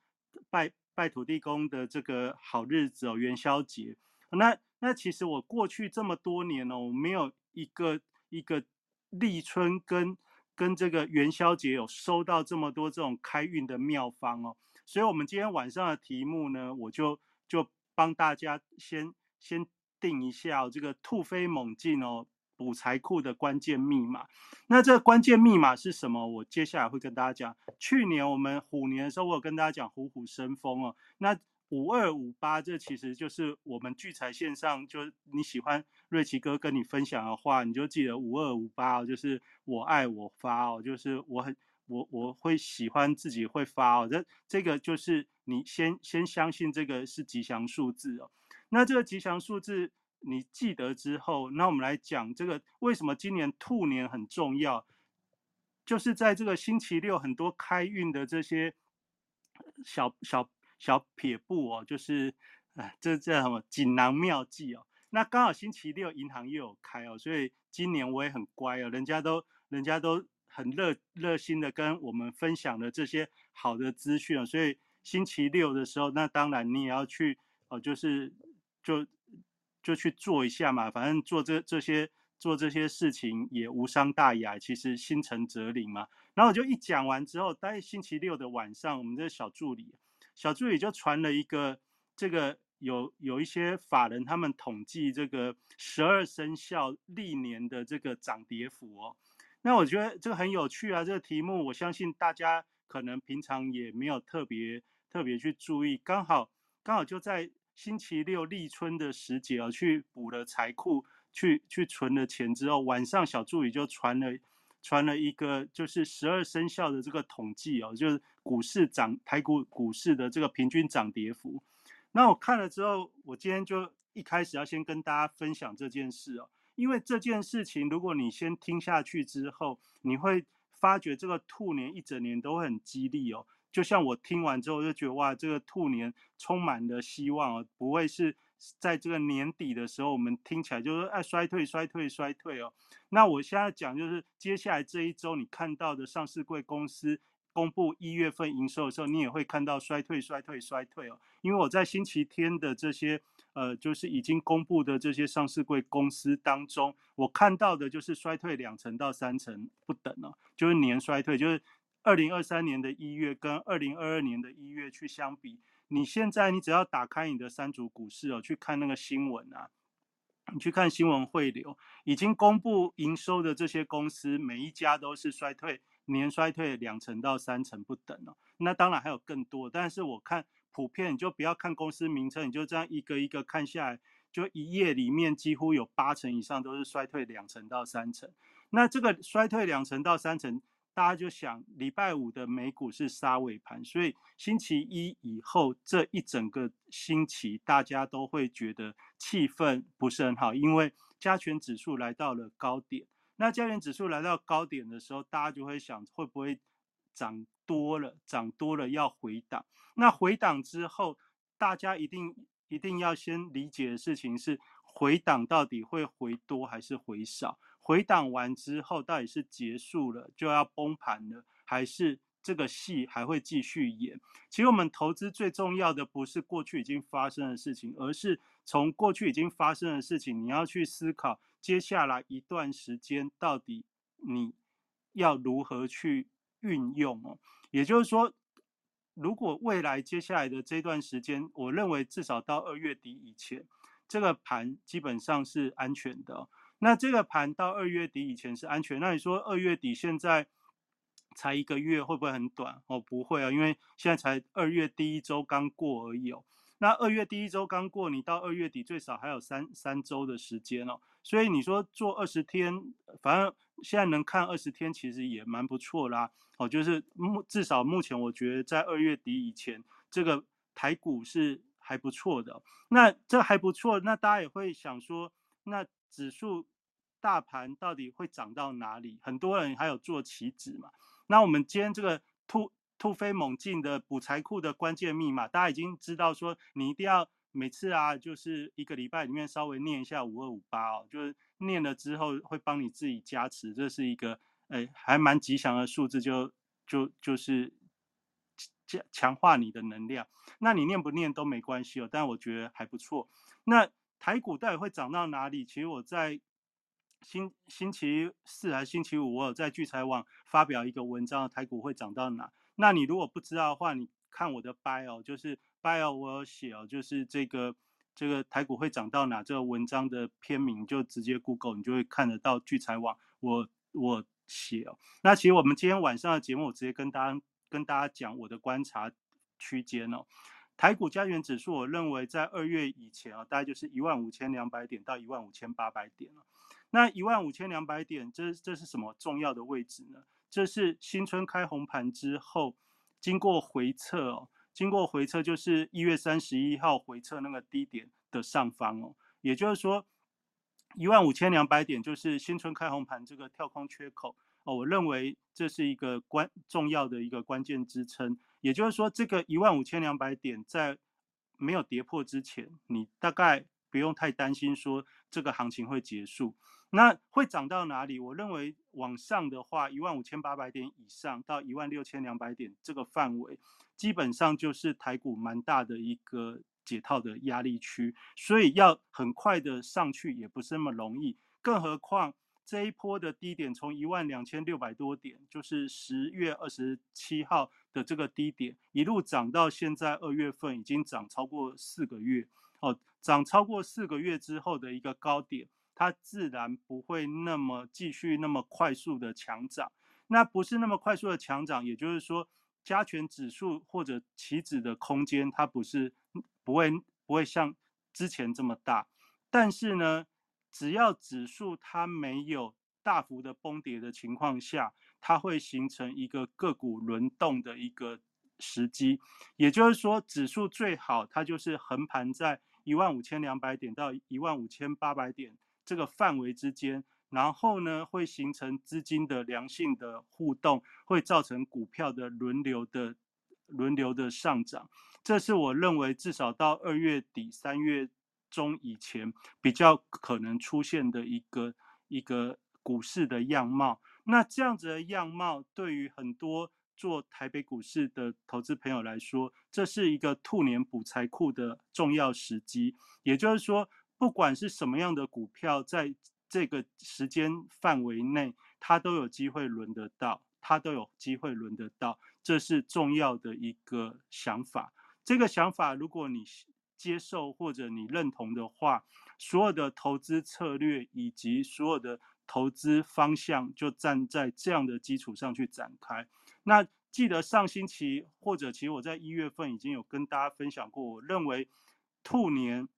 拜。拜土地公的这个好日子哦，元宵节。那那其实我过去这么多年哦，我没有一个一个立春跟跟这个元宵节有收到这么多这种开运的妙方哦。所以，我们今天晚上的题目呢，我就就帮大家先先定一下这个突飞猛进哦。补财库的关键密码，那这个关键密码是什么？我接下来会跟大家讲。去年我们虎年的时候，我有跟大家讲虎虎生风哦。那五二五八，这其实就是我们聚财线上，就你喜欢瑞奇哥跟你分享的话，你就记得五二五八哦，就是我爱我发哦，就是我很我我会喜欢自己会发哦。这这个就是你先先相信这个是吉祥数字哦。那这个吉祥数字。你记得之后，那我们来讲这个为什么今年兔年很重要，就是在这个星期六很多开运的这些小小小撇步哦，就是哎，这叫什么锦囊妙计哦。那刚好星期六银行又有开哦，所以今年我也很乖哦，人家都人家都很热热心的跟我们分享了这些好的资讯哦，所以星期六的时候，那当然你也要去哦，就是就。就去做一下嘛，反正做这这些做这些事情也无伤大雅，其实心诚则灵嘛。然后我就一讲完之后，大概星期六的晚上，我们这小助理小助理就传了一个这个有有一些法人他们统计这个十二生肖历年的这个涨跌幅哦。那我觉得这个很有趣啊，这个题目我相信大家可能平常也没有特别特别去注意，刚好刚好就在。星期六立春的时节哦，去补了财库，去去存了钱之后，晚上小助理就传了传了一个，就是十二生肖的这个统计哦，就是股市涨台股股市的这个平均涨跌幅。那我看了之后，我今天就一开始要先跟大家分享这件事哦，因为这件事情，如果你先听下去之后，你会发觉这个兔年一整年都很激励哦。就像我听完之后就觉得哇，这个兔年充满了希望哦，不会是在这个年底的时候，我们听起来就是哎衰退衰退衰退哦。那我现在讲就是接下来这一周你看到的上市贵公司公布一月份营收的时候，你也会看到衰退衰退衰退哦。因为我在星期天的这些呃，就是已经公布的这些上市贵公司当中，我看到的就是衰退两成到三成不等哦，就是年衰退就是。二零二三年的一月跟二零二二年的一月去相比，你现在你只要打开你的三组股市哦，去看那个新闻啊，你去看新闻汇流，已经公布营收的这些公司，每一家都是衰退，年衰退两成到三成不等哦。那当然还有更多，但是我看普遍，你就不要看公司名称，你就这样一个一个看下来，就一页里面几乎有八成以上都是衰退两成到三成。那这个衰退两成到三成。大家就想，礼拜五的美股是杀尾盘，所以星期一以后这一整个星期，大家都会觉得气氛不是很好，因为加权指数来到了高点。那加权指数来到高点的时候，大家就会想，会不会涨多了？涨多了要回档。那回档之后，大家一定一定要先理解的事情是，回档到底会回多还是回少？回档完之后，到底是结束了就要崩盘了，还是这个戏还会继续演？其实我们投资最重要的不是过去已经发生的事情，而是从过去已经发生的事情，你要去思考接下来一段时间到底你要如何去运用哦。也就是说，如果未来接下来的这段时间，我认为至少到二月底以前，这个盘基本上是安全的。那这个盘到二月底以前是安全。那你说二月底现在才一个月，会不会很短？哦，不会啊，因为现在才二月第一周刚过而已哦。那二月第一周刚过，你到二月底最少还有三三周的时间哦。所以你说做二十天，反正现在能看二十天，其实也蛮不错啦。哦，就是目至少目前我觉得在二月底以前，这个台股是还不错的。那这还不错，那大家也会想说，那。指数大盘到底会涨到哪里？很多人还有做棋子嘛。那我们今天这个突突飞猛进的补财库的关键密码，大家已经知道说，你一定要每次啊，就是一个礼拜里面稍微念一下五二五八哦，就是念了之后会帮你自己加持，这是一个诶还蛮吉祥的数字，就就就是强强化你的能量。那你念不念都没关系哦，但我觉得还不错。那台股到底会涨到哪里？其实我在星星期四还是星期五，我有在聚财网发表一个文章，台股会涨到哪？那你如果不知道的话，你看我的 bio，就是 bio 我有写哦，就是这个这个台股会涨到哪这个文章的篇名，就直接 Google，你就会看得到聚财网我我写哦。那其实我们今天晚上的节目，我直接跟大家跟大家讲我的观察区间哦。台股加权指数，我认为在二月以前啊，大概就是一万五千两百点到一万五千八百点了。那一万五千两百点，这这是什么重要的位置呢？这是新春开红盘之后，经过回测哦，经过回测就是一月三十一号回测那个低点的上方哦，也就是说一万五千两百点就是新春开红盘这个跳空缺口哦，我认为这是一个关重要的一个关键支撑，也就是说这个一万五千两百点在没有跌破之前，你大概不用太担心说这个行情会结束。那会涨到哪里？我认为往上的话，一万五千八百点以上到一万六千两百点这个范围，基本上就是台股蛮大的一个解套的压力区，所以要很快的上去也不是那么容易。更何况这一波的低点从一万两千六百多点，就是十月二十七号的这个低点，一路涨到现在二月份，已经涨超过四个月哦，涨超过四个月之后的一个高点。它自然不会那么继续那么快速的强涨，那不是那么快速的强涨，也就是说加权指数或者期指的空间它不是不会不会像之前这么大，但是呢，只要指数它没有大幅的崩跌的情况下，它会形成一个个股轮动的一个时机，也就是说指数最好它就是横盘在一万五千两百点到一万五千八百点。这个范围之间，然后呢，会形成资金的良性的互动，会造成股票的轮流的轮流的上涨。这是我认为至少到二月底三月中以前比较可能出现的一个一个股市的样貌。那这样子的样貌，对于很多做台北股市的投资朋友来说，这是一个兔年补财库的重要时机。也就是说。不管是什么样的股票，在这个时间范围内，它都有机会轮得到，它都有机会轮得到，这是重要的一个想法。这个想法，如果你接受或者你认同的话，所有的投资策略以及所有的投资方向，就站在这样的基础上去展开。那记得上星期或者其实我在一月份已经有跟大家分享过，我认为兔年。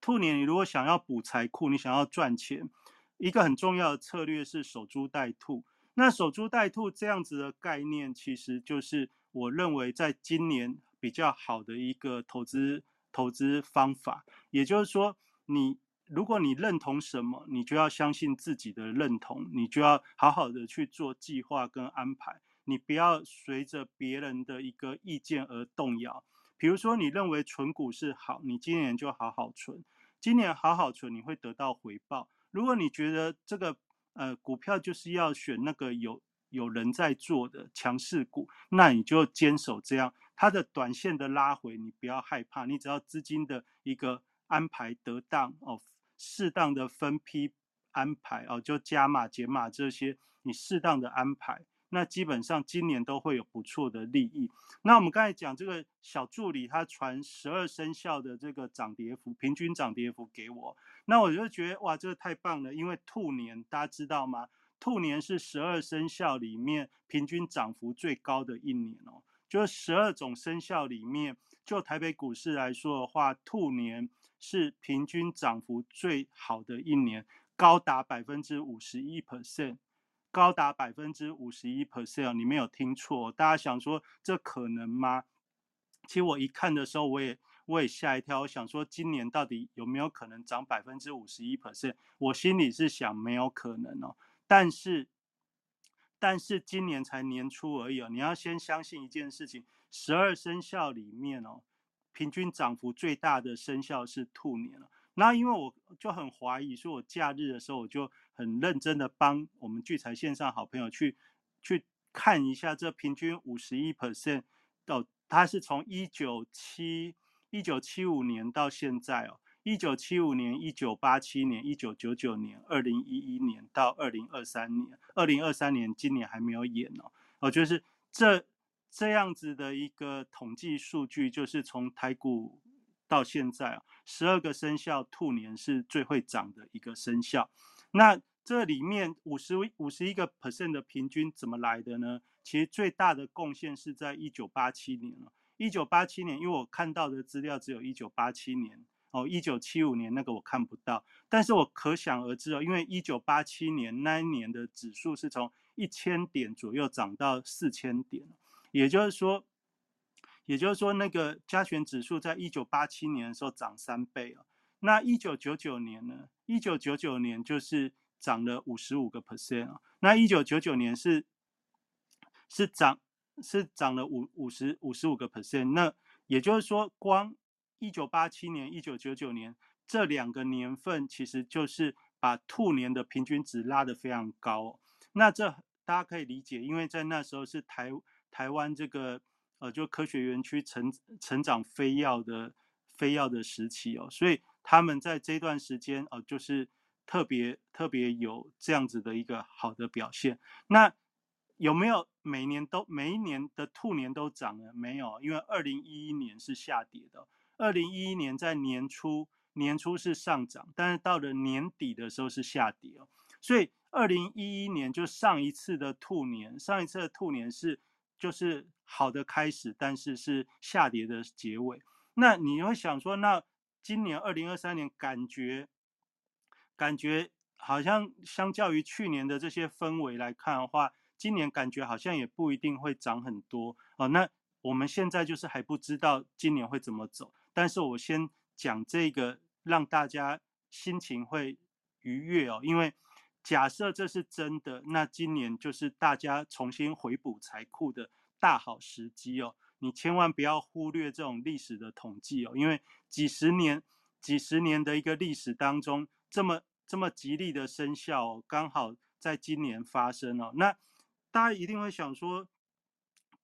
兔年，你如果想要补财库，你想要赚钱，一个很重要的策略是守株待兔。那守株待兔这样子的概念，其实就是我认为在今年比较好的一个投资投资方法。也就是说，你如果你认同什么，你就要相信自己的认同，你就要好好的去做计划跟安排，你不要随着别人的一个意见而动摇。比如说，你认为存股是好，你今年就好好存。今年好好存，你会得到回报。如果你觉得这个呃股票就是要选那个有有人在做的强势股，那你就坚守这样。它的短线的拉回，你不要害怕，你只要资金的一个安排得当哦，适当的分批安排哦，就加码减码这些，你适当的安排。那基本上今年都会有不错的利益。那我们刚才讲这个小助理，他传十二生肖的这个涨跌幅，平均涨跌幅给我，那我就觉得哇，这个太棒了。因为兔年大家知道吗？兔年是十二生肖里面平均涨幅最高的一年哦。就十二种生肖里面，就台北股市来说的话，兔年是平均涨幅最好的一年，高达百分之五十一 percent。高达百分之五十一 percent，你没有听错。大家想说这可能吗？其实我一看的时候，我也我也吓一跳。我想说今年到底有没有可能涨百分之五十一 percent？我心里是想没有可能哦。但是但是今年才年初而已哦。你要先相信一件事情：十二生肖里面哦，平均涨幅最大的生肖是兔年了。那因为我就很怀疑，说我假日的时候我就很认真的帮我们聚财线上好朋友去去看一下这平均五十一 percent 哦，它是从一九七一九七五年到现在哦，一九七五年、一九八七年、一九九九年、二零一一年到二零二三年，二零二三年今年还没有演哦，哦，就是这这样子的一个统计数据，就是从台股到现在啊，十二个生肖兔年是最会涨的一个生肖，那。这里面五十五十一个 percent 的平均怎么来的呢？其实最大的贡献是在一九八七年了。一九八七年，因为我看到的资料只有一九八七年哦，一九七五年那个我看不到。但是我可想而知哦，因为一九八七年那一年的指数是从一千点左右涨到四千点，也就是说，也就是说那个加权指数在一九八七年的时候涨三倍哦。那一九九九年呢？一九九九年就是。涨了五十五个 percent 啊，那一九九九年是是涨是涨了五五十五十五个 percent，那也就是说，光一九八七年、一九九九年这两个年份，其实就是把兔年的平均值拉得非常高。那这大家可以理解，因为在那时候是台台湾这个呃就科学园区成成长飞跃的飞跃的时期哦，所以他们在这段时间哦就是。特别特别有这样子的一个好的表现，那有没有每年都每一年的兔年都涨了？没有，因为二零一一年是下跌的。二零一一年在年初年初是上涨，但是到了年底的时候是下跌哦。所以二零一一年就上一次的兔年，上一次的兔年是就是好的开始，但是是下跌的结尾。那你会想说，那今年二零二三年感觉？感觉好像相较于去年的这些氛围来看的话，今年感觉好像也不一定会涨很多哦。那我们现在就是还不知道今年会怎么走，但是我先讲这个，让大家心情会愉悦哦。因为假设这是真的，那今年就是大家重新回补财库的大好时机哦。你千万不要忽略这种历史的统计哦，因为几十年、几十年的一个历史当中。这么这么吉利的生肖，刚好在今年发生哦。那大家一定会想说，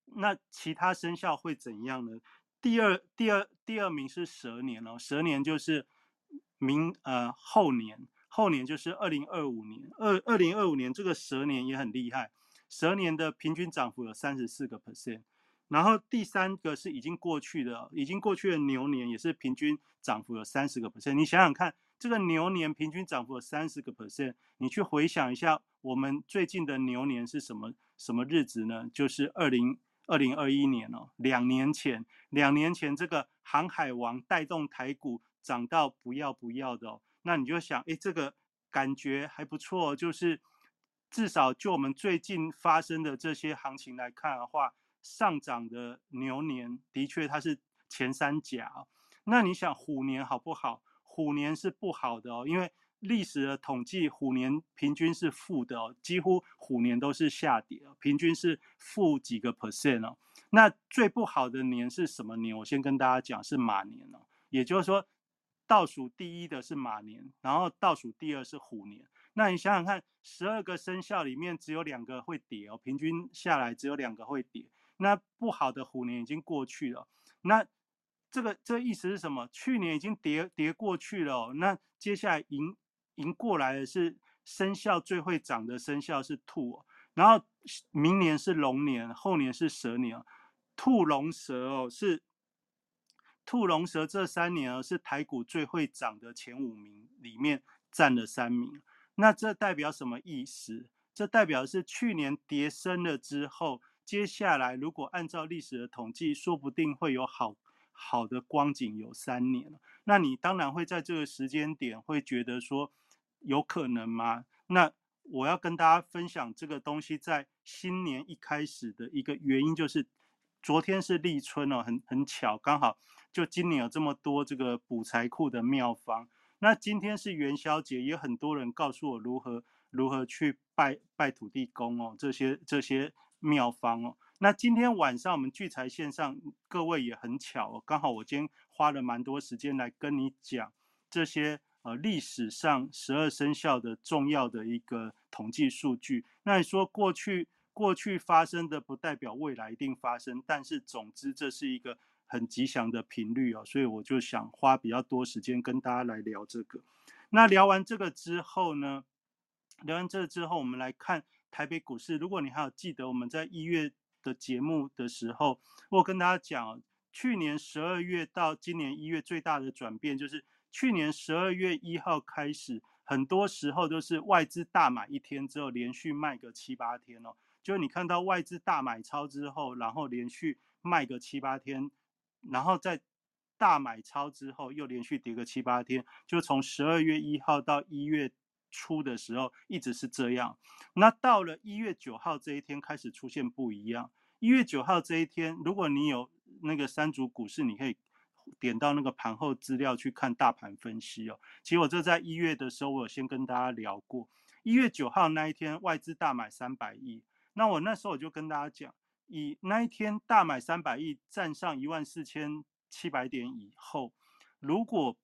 那其他生肖会怎样呢？第二第二第二名是蛇年哦，蛇年就是明呃后年，后年就是二零二五年。二二零二五年这个蛇年也很厉害，蛇年的平均涨幅有三十四个 percent。然后第三个是已经过去的，已经过去的牛年也是平均涨幅有三十个 percent。你想想看。这个牛年平均涨幅有三十个 percent，你去回想一下，我们最近的牛年是什么什么日子呢？就是二零二零二一年哦，两年前，两年前这个航海王带动台股涨到不要不要的哦，那你就想，哎，这个感觉还不错，就是至少就我们最近发生的这些行情来看的话，上涨的牛年的确它是前三甲，那你想虎年好不好？虎年是不好的哦，因为历史的统计，虎年平均是负的哦，几乎虎年都是下跌，平均是负几个 percent 哦。那最不好的年是什么年？我先跟大家讲，是马年哦。也就是说，倒数第一的是马年，然后倒数第二是虎年。那你想想看，十二个生肖里面只有两个会跌哦，平均下来只有两个会跌。那不好的虎年已经过去了，那。这个这意思是什么？去年已经跌跌过去了，那接下来迎迎过来的是生肖最会涨的生肖是兔，然后明年是龙年，后年是蛇年，兔龙蛇哦是兔龙蛇这三年哦是台股最会涨的前五名里面占了三名，那这代表什么意思？这代表是去年跌深了之后，接下来如果按照历史的统计，说不定会有好。好的光景有三年了，那你当然会在这个时间点会觉得说有可能吗？那我要跟大家分享这个东西，在新年一开始的一个原因就是，昨天是立春哦，很很巧，刚好就今年有这么多这个补财库的妙方。那今天是元宵节，也很多人告诉我如何如何去拜拜土地公哦，这些这些妙方哦。那今天晚上我们聚财线上，各位也很巧，哦刚好我今天花了蛮多时间来跟你讲这些呃历史上十二生肖的重要的一个统计数据。那你说过去过去发生的不代表未来一定发生，但是总之这是一个很吉祥的频率哦，所以我就想花比较多时间跟大家来聊这个。那聊完这个之后呢，聊完这个之后，我们来看台北股市。如果你还有记得我们在一月的节目的时候，我跟大家讲，去年十二月到今年一月最大的转变就是去年十二月一号开始。很多时候都是外资大买一天之后，连续卖个七八天哦。就是你看到外资大买超之后，然后连续卖个七八天，然后在大买超之后又连续跌个七八天，就从十二月一号到一月初的时候一直是这样。那到了一月九号这一天开始出现不一样。一月九号这一天，如果你有那个三组股市，你可以。点到那个盘后资料去看大盘分析哦。其实我这在一月的时候，我有先跟大家聊过。一月九号那一天，外资大买三百亿。那我那时候我就跟大家讲，以那一天大买三百亿，站上一万四千七百点以后，如果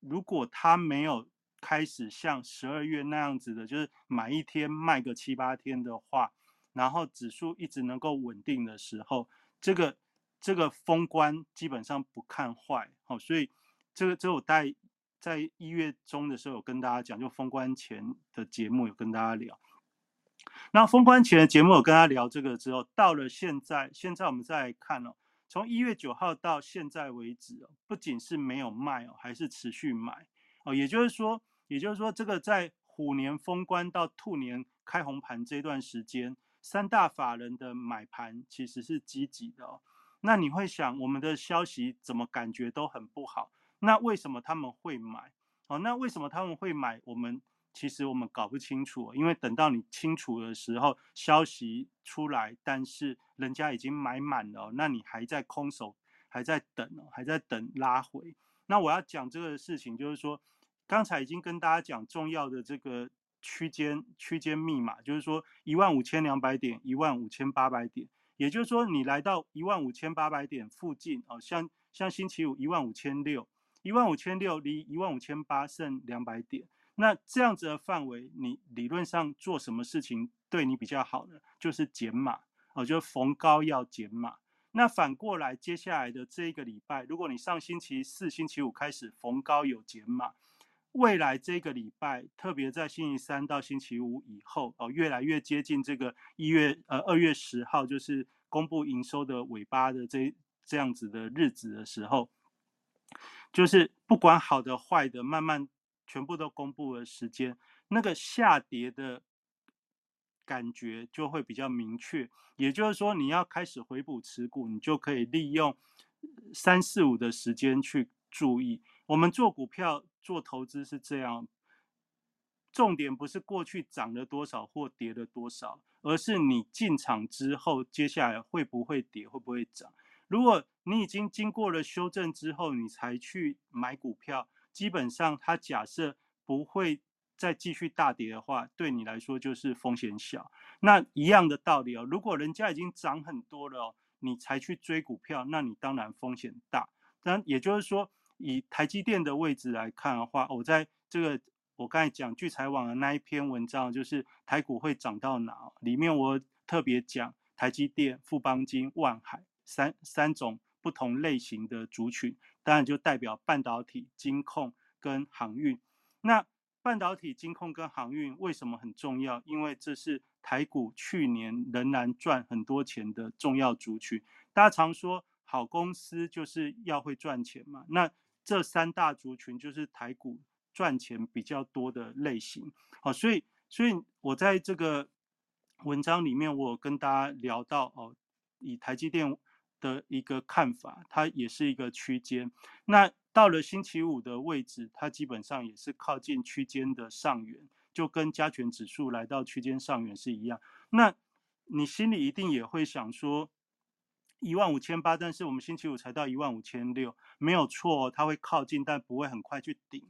如果它没有开始像十二月那样子的，就是买一天卖个七八天的话，然后指数一直能够稳定的时候，这个。这个封关基本上不看坏，好，所以这个这我在在一月中的时候有跟大家讲，就封关前的节目有跟大家聊。那封关前的节目有跟大家聊这个之后，到了现在，现在我们再来看哦，从一月九号到现在为止哦，不仅是没有卖哦，还是持续买哦，也就是说，也就是说，这个在虎年封关到兔年开红盘这段时间，三大法人的买盘其实是积极的哦。那你会想，我们的消息怎么感觉都很不好？那为什么他们会买？哦，那为什么他们会买？我们其实我们搞不清楚，因为等到你清楚的时候，消息出来，但是人家已经买满了，那你还在空手，还在等哦，还在等拉回。那我要讲这个事情，就是说，刚才已经跟大家讲重要的这个区间区间密码，就是说一万五千两百点，一万五千八百点。也就是说，你来到一万五千八百点附近，哦，像像星期五一万五千六，一万五千六离一万五千八剩两百点，那这样子的范围，你理论上做什么事情对你比较好呢？就是减码，哦，就逢高要减码。那反过来，接下来的这一个礼拜，如果你上星期四、星期五开始逢高有减码，未来这个礼拜，特别在星期三到星期五以后，哦，越来越接近这个一月呃二月十号，就是公布营收的尾巴的这这样子的日子的时候，就是不管好的坏的，慢慢全部都公布的时间，那个下跌的感觉就会比较明确。也就是说，你要开始回补持股，你就可以利用三四五的时间去注意。我们做股票。做投资是这样，重点不是过去涨了多少或跌了多少，而是你进场之后，接下来会不会跌，会不会涨。如果你已经经过了修正之后，你才去买股票，基本上它假设不会再继续大跌的话，对你来说就是风险小。那一样的道理哦，如果人家已经涨很多了，你才去追股票，那你当然风险大。那也就是说。以台积电的位置来看的话，我在这个我刚才讲聚财网的那一篇文章，就是台股会涨到哪？里面我特别讲台积电、富邦金、万海三三种不同类型的族群，当然就代表半导体、金控跟航运。那半导体、金控跟航运为什么很重要？因为这是台股去年仍然赚很多钱的重要族群。大家常说好公司就是要会赚钱嘛，那这三大族群就是台股赚钱比较多的类型，好，所以所以我在这个文章里面，我跟大家聊到哦，以台积电的一个看法，它也是一个区间。那到了星期五的位置，它基本上也是靠近区间的上缘，就跟加权指数来到区间上缘是一样。那你心里一定也会想说。一万五千八，但是我们星期五才到一万五千六，没有错，它会靠近，但不会很快去顶。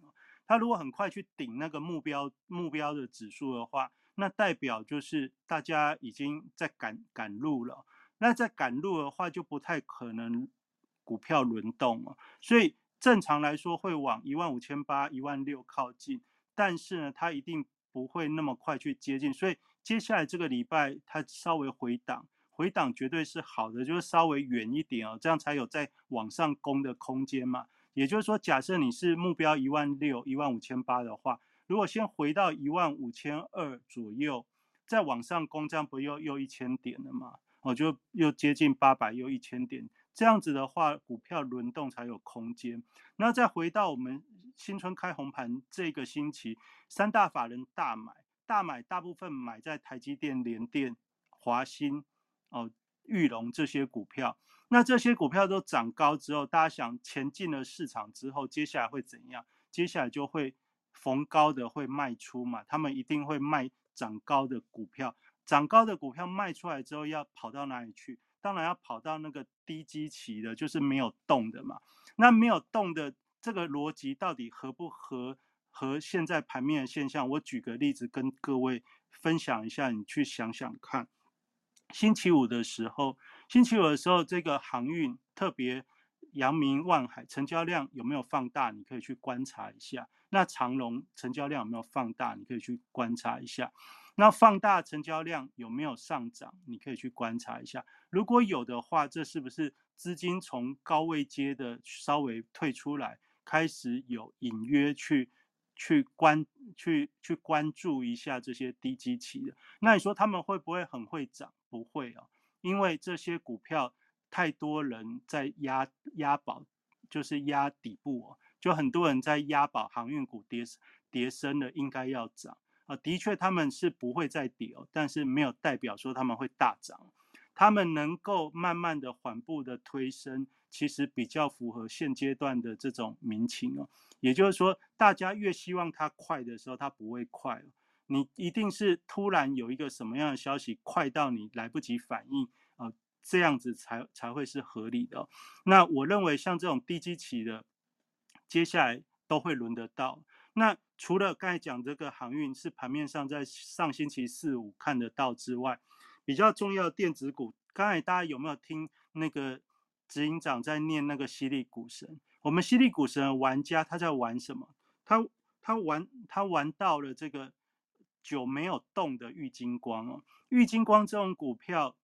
它如果很快去顶那个目标目标的指数的话，那代表就是大家已经在赶赶路了。那在赶路的话，就不太可能股票轮动了。所以正常来说会往一万五千八、一万六靠近，但是呢，它一定不会那么快去接近。所以接下来这个礼拜它稍微回档，回档绝对是好的，就是稍微远一点哦，这样才有在往上攻的空间嘛。也就是说，假设你是目标一万六、一万五千八的话，如果先回到一万五千二左右，再往上攻，这样不又又一千点了吗？哦，就又接近八百，又一千点。这样子的话，股票轮动才有空间。那再回到我们新春开红盘这个星期，三大法人大买，大买大部分买在台积电、联电、华兴、哦、玉龙这些股票。那这些股票都涨高之后，大家想前进了市场之后，接下来会怎样？接下来就会逢高的会卖出嘛，他们一定会卖涨高的股票，涨高的股票卖出来之后要跑到哪里去？当然要跑到那个低基期的，就是没有动的嘛。那没有动的这个逻辑到底合不合和现在盘面的现象？我举个例子跟各位分享一下，你去想想看。星期五的时候，星期五的时候，这个航运特别阳明、万海成交量有没有放大？你可以去观察一下。那长隆成交量有没有放大？你可以去观察一下。那放大成交量有没有上涨？你可以去观察一下。如果有的话，这是不是资金从高位接的稍微退出来，开始有隐约去去关去去关注一下这些低基期的？那你说他们会不会很会涨？不会啊，因为这些股票太多人在压压宝，就是压底部哦，就很多人在压宝航运股跌跌升了，应该要涨啊。的确他们是不会再跌哦，但是没有代表说他们会大涨，他们能够慢慢的缓步的推升，其实比较符合现阶段的这种民情哦。也就是说，大家越希望它快的时候，它不会快你一定是突然有一个什么样的消息，快到你来不及反应啊，这样子才才会是合理的。那我认为像这种低基期的，接下来都会轮得到。那除了刚才讲这个航运是盘面上在上星期四五看得到之外，比较重要的电子股，刚才大家有没有听那个执行长在念那个犀利股神？我们犀利股神玩家他在玩什么？他他玩他玩到了这个。久没有动的玉金光哦，玉金光这种股票，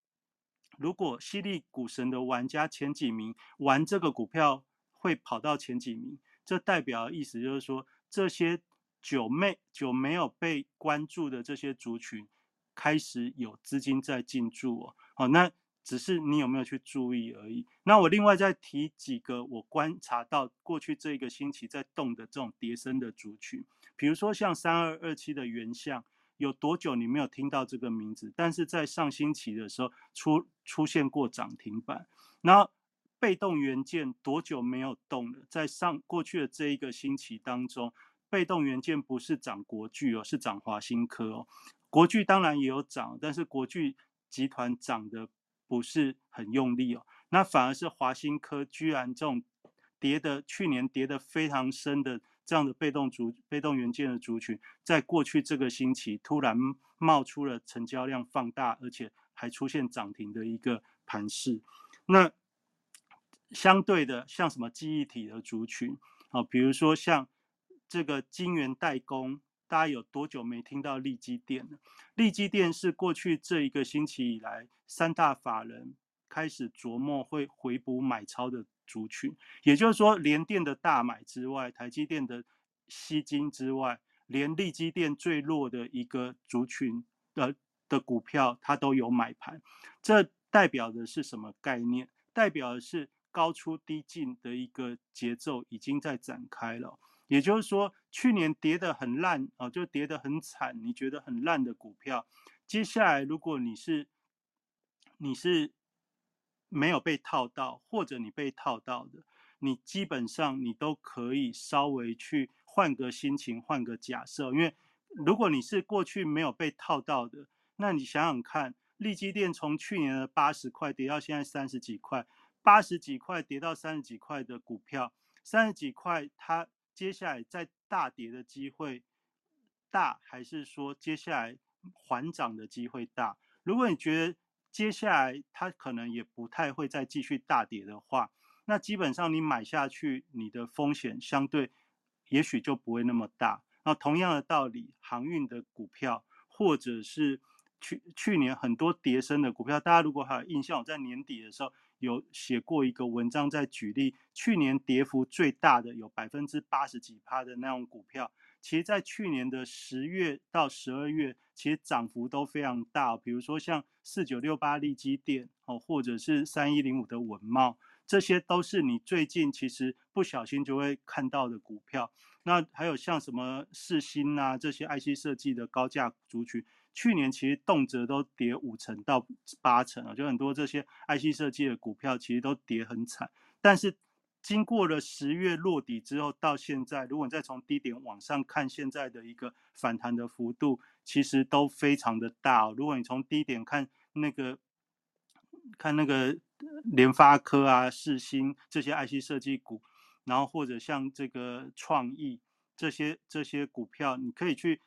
如果犀利股神的玩家前几名玩这个股票会跑到前几名，这代表的意思就是说，这些久没久没有被关注的这些族群开始有资金在进驻哦。好，那只是你有没有去注意而已。那我另外再提几个我观察到过去这一个星期在动的这种叠升的族群。比如说像三二二七的原相，有多久你没有听到这个名字？但是在上星期的时候出出现过涨停板。然后被动元件多久没有动了？在上过去的这一个星期当中，被动元件不是涨国巨哦，是涨华新科哦。国巨当然也有涨，但是国巨集团涨的不是很用力哦，那反而是华新科居然这种跌的去年跌的非常深的。这样的被动族、被动元件的族群，在过去这个星期突然冒出了成交量放大，而且还出现涨停的一个盘势。那相对的，像什么记忆体的族群啊，比如说像这个晶圆代工，大家有多久没听到利基电了？利基电是过去这一个星期以来，三大法人开始琢磨会回补买超的。族群，也就是说，连电的大买之外，台积电的吸金之外，连利基电最弱的一个族群的的股票，它都有买盘。这代表的是什么概念？代表的是高出低进的一个节奏已经在展开了。也就是说，去年跌得很烂啊，就跌得很惨，你觉得很烂的股票，接下来如果你是你是。没有被套到，或者你被套到的，你基本上你都可以稍微去换个心情，换个假设。因为如果你是过去没有被套到的，那你想想看，利基电从去年的八十块跌到现在三十几块，八十几块跌到三十几块的股票，三十几块它接下来再大跌的机会大，还是说接下来缓涨的机会大？如果你觉得，接下来它可能也不太会再继续大跌的话，那基本上你买下去，你的风险相对也许就不会那么大。那同样的道理，航运的股票或者是去去年很多跌升的股票，大家如果还有印象，在年底的时候有写过一个文章，在举例去年跌幅最大的有百分之八十几趴的那种股票，其实在去年的十月到十二月，其实涨幅都非常大。比如说像四九六八利基电哦，或者是三一零五的文茂，这些都是你最近其实不小心就会看到的股票。那还有像什么世新啊这些 IC 设计的高价族群。去年其实动辄都跌五成到八成啊，就很多这些 IC 设计的股票其实都跌很惨。但是经过了十月落底之后，到现在，如果你再从低点往上看，现在的一个反弹的幅度其实都非常的大哦。如果你从低点看那个看那个联发科啊、世新这些 IC 设计股，然后或者像这个创意这些这些股票，你可以去。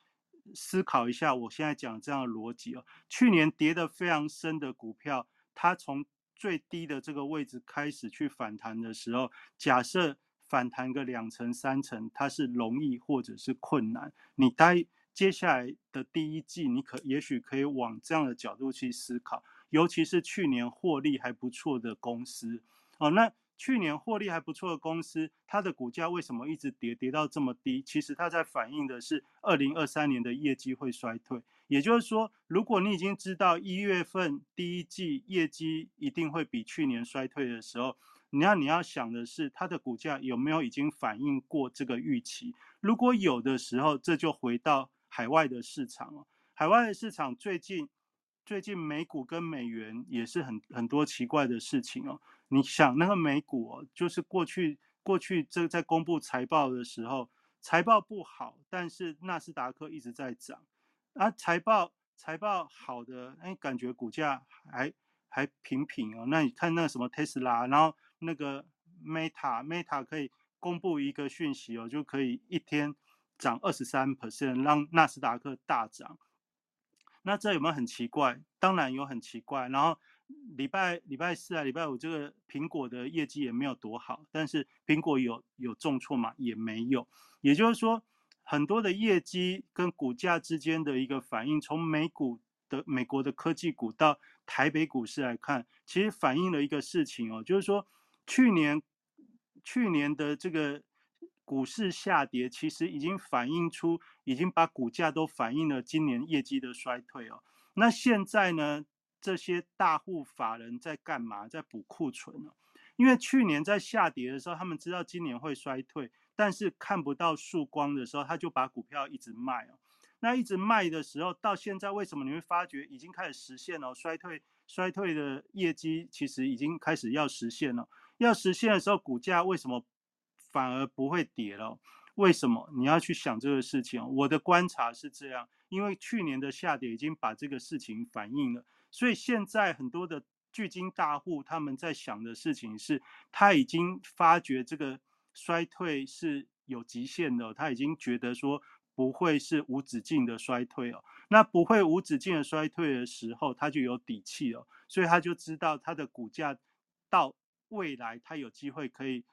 思考一下，我现在讲这样的逻辑哦。去年跌得非常深的股票，它从最低的这个位置开始去反弹的时候，假设反弹个两成三成，它是容易或者是困难？你待接下来的第一季，你可也许可以往这样的角度去思考，尤其是去年获利还不错的公司哦。那去年获利还不错的公司，它的股价为什么一直跌跌到这么低？其实它在反映的是二零二三年的业绩会衰退。也就是说，如果你已经知道一月份第一季业绩一定会比去年衰退的时候，你要你要想的是它的股价有没有已经反映过这个预期？如果有的时候，这就回到海外的市场了。海外的市场最近最近美股跟美元也是很很多奇怪的事情哦。你想那个美股哦，就是过去过去这在公布财报的时候，财报不好，但是纳斯达克一直在涨，啊，财报财报好的，哎，感觉股价还还平平哦。那你看那什么特斯拉，然后那个 Meta Meta 可以公布一个讯息哦，就可以一天涨二十三 percent，让纳斯达克大涨。那这有没有很奇怪？当然有很奇怪，然后。礼拜礼拜四啊，礼拜五这个苹果的业绩也没有多好，但是苹果有有重挫嘛？也没有。也就是说，很多的业绩跟股价之间的一个反应，从美股的美国的科技股到台北股市来看，其实反映了一个事情哦，就是说去年去年的这个股市下跌，其实已经反映出，已经把股价都反映了今年业绩的衰退哦。那现在呢？这些大户法人在干嘛？在补库存呢？因为去年在下跌的时候，他们知道今年会衰退，但是看不到曙光的时候，他就把股票一直卖哦。那一直卖的时候，到现在为什么你会发觉已经开始实现了衰退？衰退的业绩其实已经开始要实现了。要实现的时候，股价为什么反而不会跌了？为什么？你要去想这个事情。我的观察是这样，因为去年的下跌已经把这个事情反映了。所以现在很多的巨金大户他们在想的事情是，他已经发觉这个衰退是有极限的，他已经觉得说不会是无止境的衰退哦。那不会无止境的衰退的时候，他就有底气了，所以他就知道他的股价到未来他有机会可以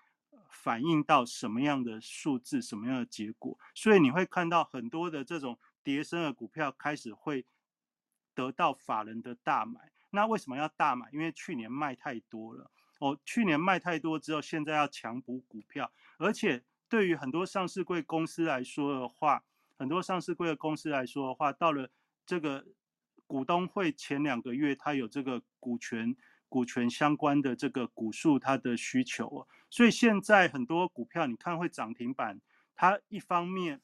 反映到什么样的数字、什么样的结果。所以你会看到很多的这种跌升的股票开始会。得到法人的大买，那为什么要大买？因为去年卖太多了哦。去年卖太多之后，现在要强补股票，而且对于很多上市贵公司来说的话，很多上市贵的公司来说的话，到了这个股东会前两个月，它有这个股权股权相关的这个股数，它的需求哦。所以现在很多股票，你看会涨停板，它一方面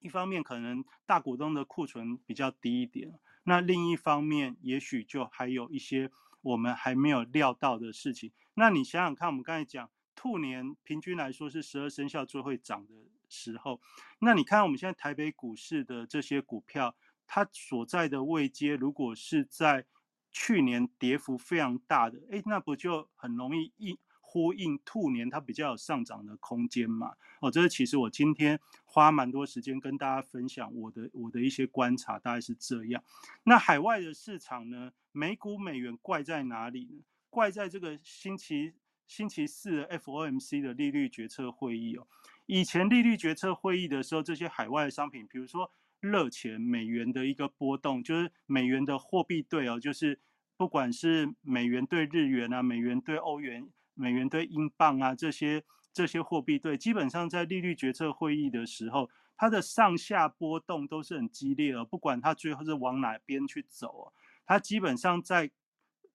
一方面可能大股东的库存比较低一点。那另一方面，也许就还有一些我们还没有料到的事情。那你想想看，我们刚才讲兔年平均来说是十二生肖最会涨的时候，那你看我们现在台北股市的这些股票，它所在的位阶，如果是在去年跌幅非常大的，哎，那不就很容易一。呼应兔年它比较有上涨的空间嘛？哦，这是其实我今天花蛮多时间跟大家分享我的我的一些观察，大概是这样。那海外的市场呢？美股美元怪在哪里呢？怪在这个星期星期四的 FOMC 的利率决策会议哦。以前利率决策会议的时候，这些海外的商品，比如说热钱美元的一个波动，就是美元的货币对哦，就是不管是美元对日元啊，美元对欧元，美元对英镑啊这些这些货币对，基本上在利率决策会议的时候，它的上下波动都是很激烈的，不管它最后是往哪边去走，它基本上在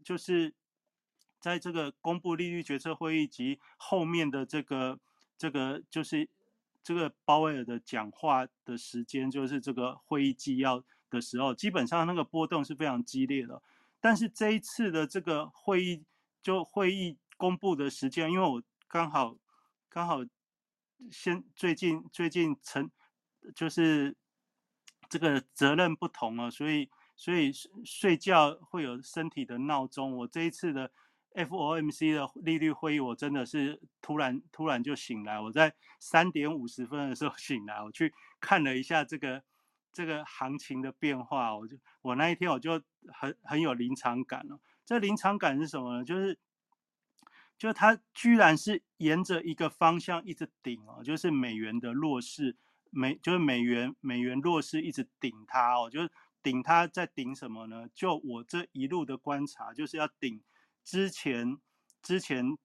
就是。在这个公布利率决策会议及后面的这个这个就是这个鲍威尔的讲话的时间，就是这个会议纪要的时候，基本上那个波动是非常激烈的。但是这一次的这个会议就会议公布的时间，因为我刚好刚好先最近最近成就是这个责任不同了，所以所以睡觉会有身体的闹钟。我这一次的。FOMC 的利率会议，我真的是突然突然就醒来。我在三点五十分的时候 [laughs] 醒来，我去看了一下这个这个行情的变化。我就我那一天我就很很有临场感了。这临场感是什么呢？就是就它居然是沿着一个方向一直顶哦，就是美元的弱势，美就是美元美元弱势一直顶它哦，就是顶它在顶什么呢？就我这一路的观察，就是要顶。之前之前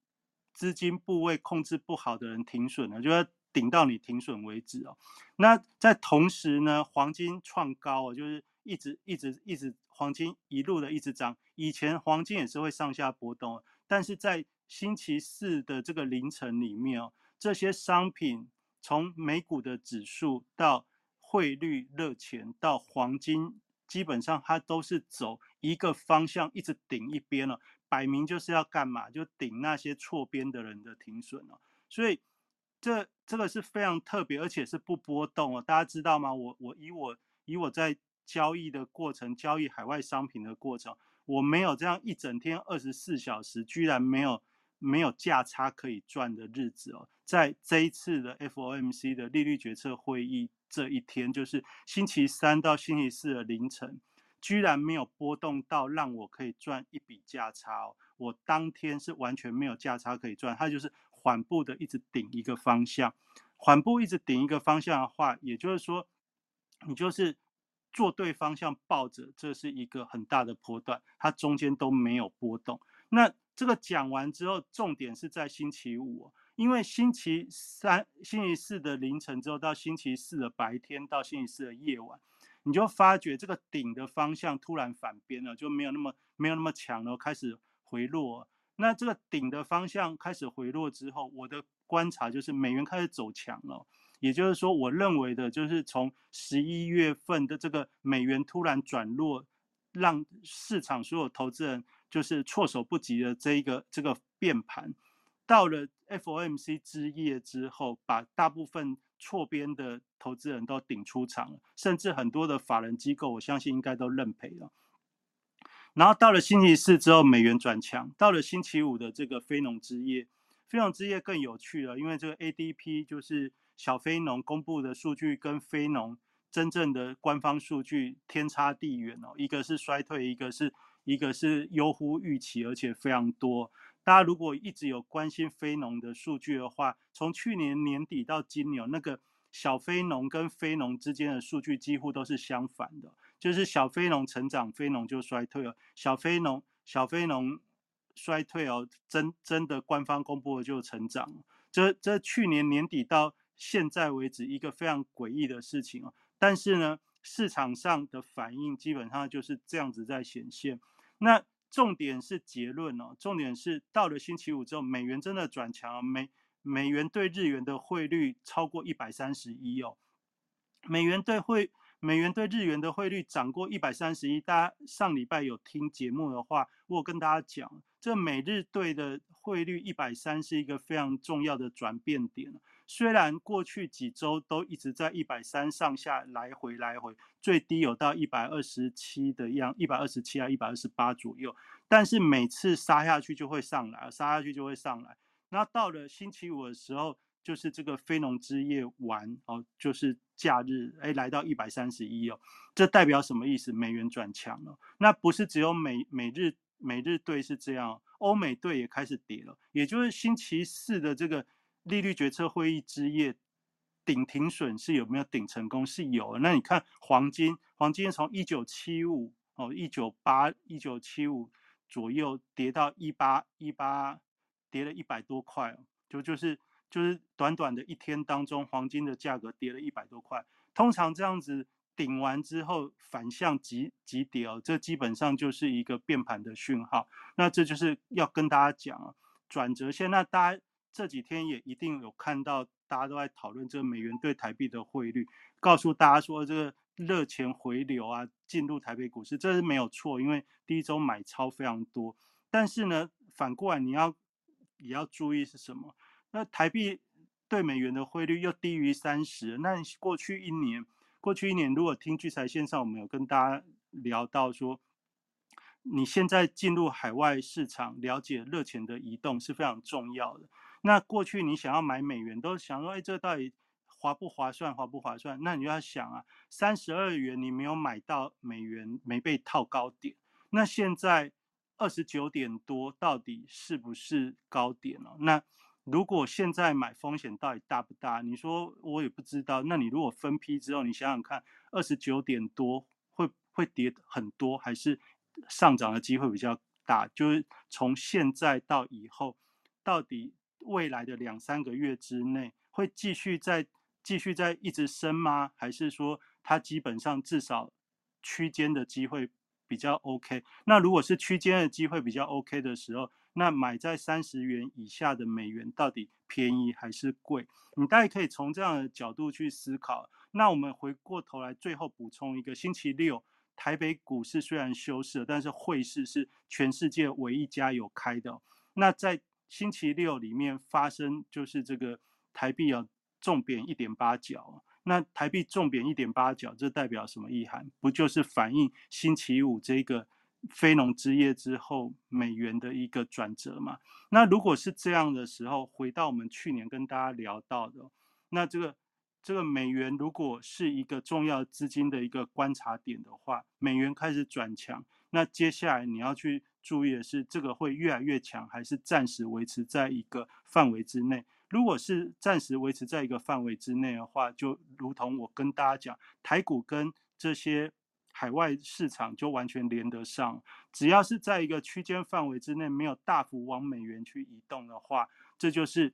资金部位控制不好的人停损了，就要顶到你停损为止哦。那在同时呢，黄金创高哦，就是一直一直一直黄金一路的一直涨。以前黄金也是会上下波动，但是在星期四的这个凌晨里面哦，这些商品从美股的指数到汇率热钱到黄金，基本上它都是走一个方向，一直顶一边了。摆明就是要干嘛？就顶那些错边的人的停损哦。所以这这个是非常特别，而且是不波动哦。大家知道吗？我我以我以我在交易的过程，交易海外商品的过程，我没有这样一整天二十四小时，居然没有没有价差可以赚的日子哦。在这一次的 FOMC 的利率决策会议这一天，就是星期三到星期四的凌晨。居然没有波动到让我可以赚一笔价差哦！我当天是完全没有价差可以赚，它就是缓步的一直顶一个方向，缓步一直顶一个方向的话，也就是说，你就是做对方向抱着，这是一个很大的波段，它中间都没有波动。那这个讲完之后，重点是在星期五，因为星期三、星期四的凌晨之后，到星期四的白天，到星期四的夜晚。你就发觉这个顶的方向突然反边了，就没有那么没有那么强了，开始回落。那这个顶的方向开始回落之后，我的观察就是美元开始走强了。也就是说，我认为的就是从十一月份的这个美元突然转弱，让市场所有投资人就是措手不及的这一个这个变盘，到了 FOMC 之夜之后，把大部分。错边的投资人都顶出场了，甚至很多的法人机构，我相信应该都认赔了。然后到了星期四之后，美元转强。到了星期五的这个非农之夜，非农之夜更有趣了，因为这个 ADP 就是小非农公布的数据，跟非农真正的官方数据天差地远哦。一个是衰退，一个是一个是优乎预期，而且非常多。大家如果一直有关心非农的数据的话，从去年年底到今年，那个小非农跟非农之间的数据几乎都是相反的，就是小非农成长，非农就衰退了；小非农小非农衰退哦，真真的官方公布的就成长。这这去年年底到现在为止一个非常诡异的事情哦，但是呢，市场上的反应基本上就是这样子在显现。那重点是结论哦，重点是到了星期五之后，美元真的转强，美美元对日元的汇率超过一百三十一哦，美元对汇美元对日元的汇率涨过一百三十一。大家上礼拜有听节目的话，我跟大家讲，这美日对的汇率一百三是一个非常重要的转变点。虽然过去几周都一直在一百三上下来回来回，最低有到一百二十七的样，一百二十七啊，一百二十八左右，但是每次杀下去就会上来，杀下去就会上来。那到了星期五的时候，就是这个非农之夜完哦，就是假日，哎，来到一百三十一哦，这代表什么意思？美元转强了。那不是只有美美日美日对是这样，欧美队也开始跌了，也就是星期四的这个。利率决策会议之夜顶停损是有没有顶成功？是有。那你看黄金，黄金从一九七五哦，一九八一九七五左右跌到一八一八，跌了一百多块，就就是就是短短的一天当中，黄金的价格跌了一百多块。通常这样子顶完之后反向急急跌哦，这基本上就是一个变盘的讯号。那这就是要跟大家讲啊，转折线。那大家这几天也一定有看到。大家都在讨论这个美元对台币的汇率，告诉大家说这个热钱回流啊，进入台北股市，这是没有错，因为第一周买超非常多。但是呢，反过来你要也要注意是什么？那台币对美元的汇率又低于三十，那过去一年，过去一年如果听聚财线上我们有跟大家聊到说，你现在进入海外市场，了解热钱的移动是非常重要的。那过去你想要买美元，都想说，哎，这到底划不划算？划不划算？那你就要想啊，三十二元你没有买到美元，没被套高点。那现在二十九点多，到底是不是高点了？那如果现在买，风险到底大不大？你说我也不知道。那你如果分批之后，你想想看，二十九点多会会跌很多，还是上涨的机会比较大？就是从现在到以后，到底？未来的两三个月之内会继续在继续在一直升吗？还是说它基本上至少区间的机会比较 OK？那如果是区间的机会比较 OK 的时候，那买在三十元以下的美元到底便宜还是贵？你大概可以从这样的角度去思考。那我们回过头来最后补充一个：星期六台北股市虽然休市了，但是汇市是全世界唯一家有开的。那在星期六里面发生就是这个台币要重贬一点八角，那台币重贬一点八角，这代表什么意涵？不就是反映星期五这个非农之夜之后美元的一个转折吗？那如果是这样的时候，回到我们去年跟大家聊到的，那这个这个美元如果是一个重要资金的一个观察点的话，美元开始转强，那接下来你要去。注意的是，这个会越来越强，还是暂时维持在一个范围之内？如果是暂时维持在一个范围之内的话，就如同我跟大家讲，台股跟这些海外市场就完全连得上。只要是在一个区间范围之内，没有大幅往美元去移动的话，这就是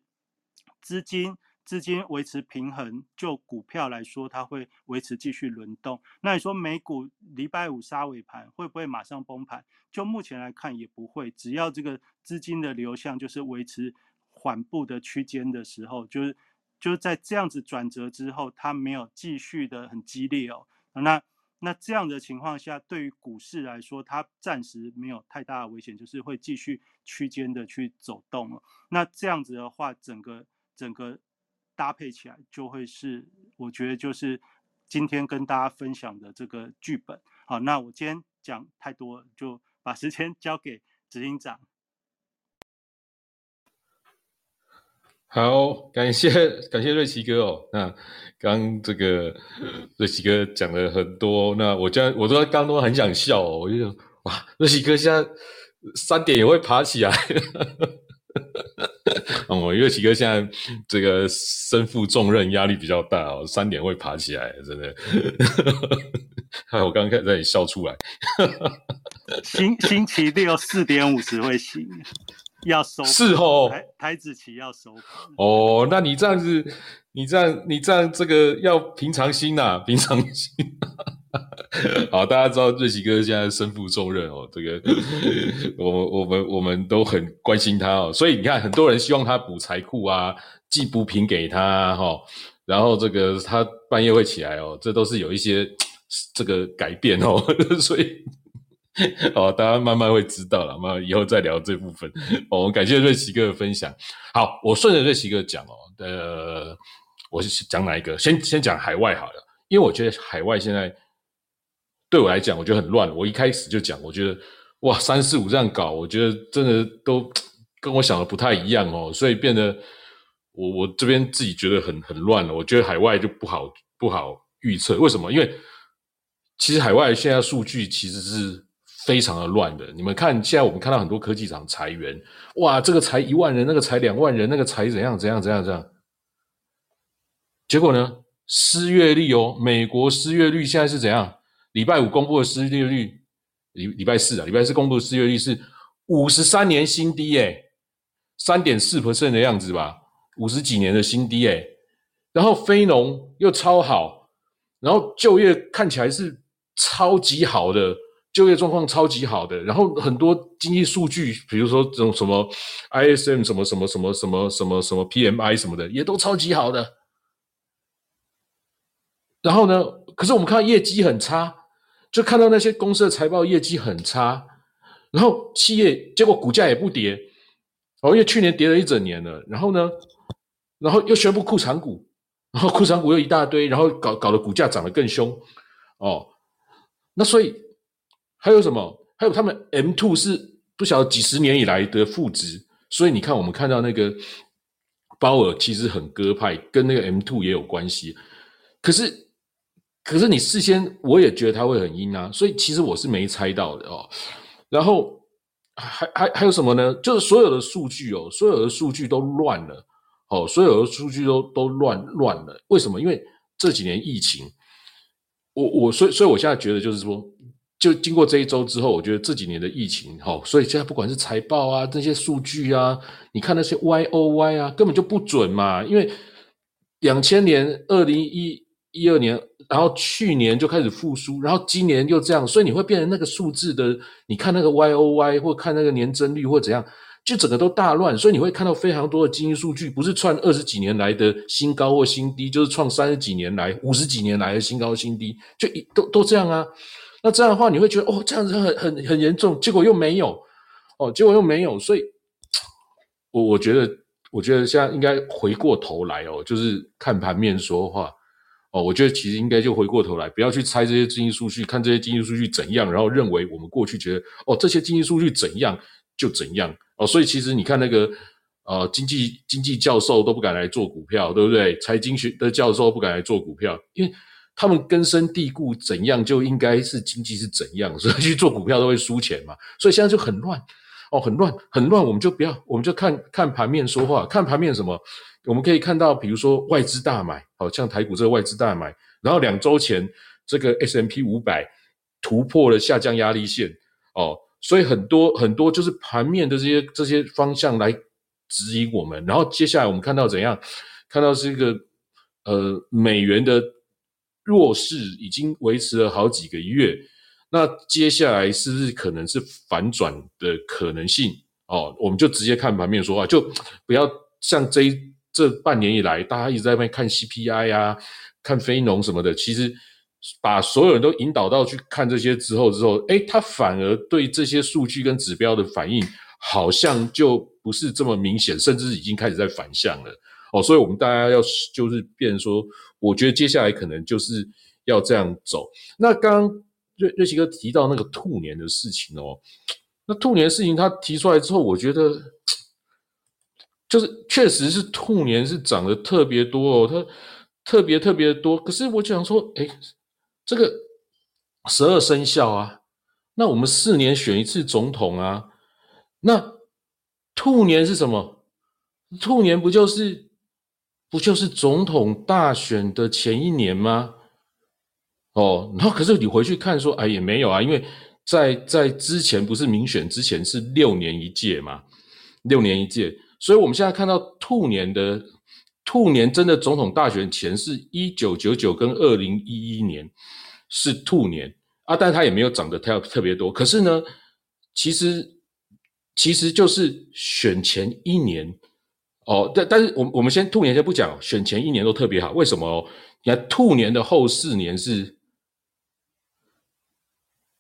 资金。资金维持平衡，就股票来说，它会维持继续轮动。那你说美股礼拜五杀尾盘会不会马上崩盘？就目前来看也不会，只要这个资金的流向就是维持缓步的区间的时候，就是就是在这样子转折之后，它没有继续的很激烈哦。那那这样的情况下，对于股市来说，它暂时没有太大的危险，就是会继续区间的去走动了。那这样子的话，整个整个。搭配起来就会是，我觉得就是今天跟大家分享的这个剧本。好，那我今天讲太多，就把时间 [laughs] 交给执行长。好，感谢感谢瑞奇哥哦。那刚这个瑞奇哥讲了很多，那我将我都刚都很想笑，哦，我就哇，瑞奇哥现在三点也会爬起来。哦，[laughs] 因为奇哥现在这个身负重任，压力比较大哦，三点会爬起来，真的。[laughs] 哎，我刚刚开始在笑出来。[laughs] 星星期六四点五十会醒，要收是哦，台台子棋要收哦，那你这样子，你这样，你这样，这个要平常心呐，平常心。[laughs] 好，大家知道瑞奇哥现在身负重任哦，这个我 [laughs] 我们我们都很关心他哦，所以你看，很多人希望他补财库啊，寄补品给他哈，然后这个他半夜会起来哦，这都是有一些 [tsk] 这个改变哦，[laughs] 所以好，大家慢慢会知道了，那以后再聊这部分。我们感谢瑞奇哥的分享。好，我顺着瑞奇哥讲哦，呃，我是讲哪一个？先先讲海外好了，因为我觉得海外现在。对我来讲，我觉得很乱。我一开始就讲，我觉得哇，三四五这样搞，我觉得真的都 [tsk] 跟我想的不太一样哦，所以变得我我这边自己觉得很很乱了。我觉得海外就不好不好预测，为什么？因为其实海外现在数据其实是非常的乱的。你们看，现在我们看到很多科技厂裁员，哇，这个裁一万人，那个裁两万人，那个裁怎样怎样怎样怎样。结果呢，失业率哦，美国失业率现在是怎样？礼拜五公布的失业率，礼礼拜四啊，礼拜四公布的失业率是五十三年新低，诶，三点四 percent 的样子吧，五十几年的新低，诶，然后非农又超好，然后就业看起来是超级好的，就业状况超级好的，然后很多经济数据，比如说这种什么 ISM 什么什么什么什么什么什么 PMI 什么的，也都超级好的。然后呢，可是我们看到业绩很差。就看到那些公司的财报业绩很差，然后企业结果股价也不跌，哦，因为去年跌了一整年了。然后呢，然后又宣布库藏股，然后库藏股又一大堆，然后搞搞得股价涨得更凶，哦，那所以还有什么？还有他们 M two 是不晓得几十年以来的负值，所以你看我们看到那个鲍尔其实很鸽派，跟那个 M two 也有关系，可是。可是你事先我也觉得他会很阴啊，所以其实我是没猜到的哦。然后还还还有什么呢？就是所有的数据哦，所有的数据都乱了哦，所有的数据都都乱乱了。为什么？因为这几年疫情，我我所以所以我现在觉得就是说，就经过这一周之后，我觉得这几年的疫情哦，所以现在不管是财报啊，这些数据啊，你看那些 Y O Y 啊，根本就不准嘛。因为两千年二零一一二年。然后去年就开始复苏，然后今年又这样，所以你会变成那个数字的，你看那个 Y O Y 或看那个年增率或怎样，就整个都大乱，所以你会看到非常多的经济数据，不是创二十几年来的新高或新低，就是创三十几年来、五十几年来的新高新低，就都都这样啊。那这样的话，你会觉得哦，这样子很很很严重，结果又没有，哦，结果又没有，所以，我我觉得，我觉得现在应该回过头来哦，就是看盘面说话。哦，我觉得其实应该就回过头来，不要去猜这些经济数据，看这些经济数据怎样，然后认为我们过去觉得哦，这些经济数据怎样就怎样哦。所以其实你看那个呃经济经济教授都不敢来做股票，对不对？财经学的教授不敢来做股票，因为他们根深蒂固怎样就应该是经济是怎样，所以去做股票都会输钱嘛。所以现在就很乱哦，很乱很乱，我们就不要，我们就看看盘面说话，看盘面什么。我们可以看到，比如说外资大买，好像台股这个外资大买，然后两周前这个 S M P 五百突破了下降压力线，哦，所以很多很多就是盘面的这些这些方向来指引我们。然后接下来我们看到怎样？看到是一个呃美元的弱势已经维持了好几个月，那接下来是不是可能是反转的可能性？哦，我们就直接看盘面说话，就不要像这一。这半年以来，大家一直在那看 CPI 啊，看非农什么的。其实把所有人都引导到去看这些之后，之后，哎，他反而对这些数据跟指标的反应，好像就不是这么明显，甚至已经开始在反向了。哦，所以我们大家要就是变说，我觉得接下来可能就是要这样走。那刚刚瑞瑞奇哥提到那个兔年的事情哦，那兔年事情他提出来之后，我觉得。就是确实是兔年是涨得特别多哦，它特别特别多。可是我想说，哎，这个十二生肖啊，那我们四年选一次总统啊，那兔年是什么？兔年不就是不就是总统大选的前一年吗？哦，然后可是你回去看说，哎，也没有啊，因为在在之前不是民选之前是六年一届嘛，六年一届。所以，我们现在看到兔年的兔年真的总统大选前是一九九九跟二零一一年是兔年啊，但它也没有涨得太特别多。可是呢，其实其实就是选前一年哦，但但是我们我们先兔年先不讲，选前一年都特别好，为什么？你看兔年的后四年是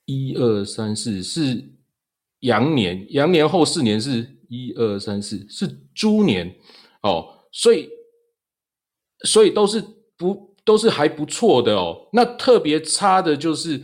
一二三四是羊年，羊年后四年是。一二三四是猪年哦，所以所以都是不都是还不错的哦。那特别差的就是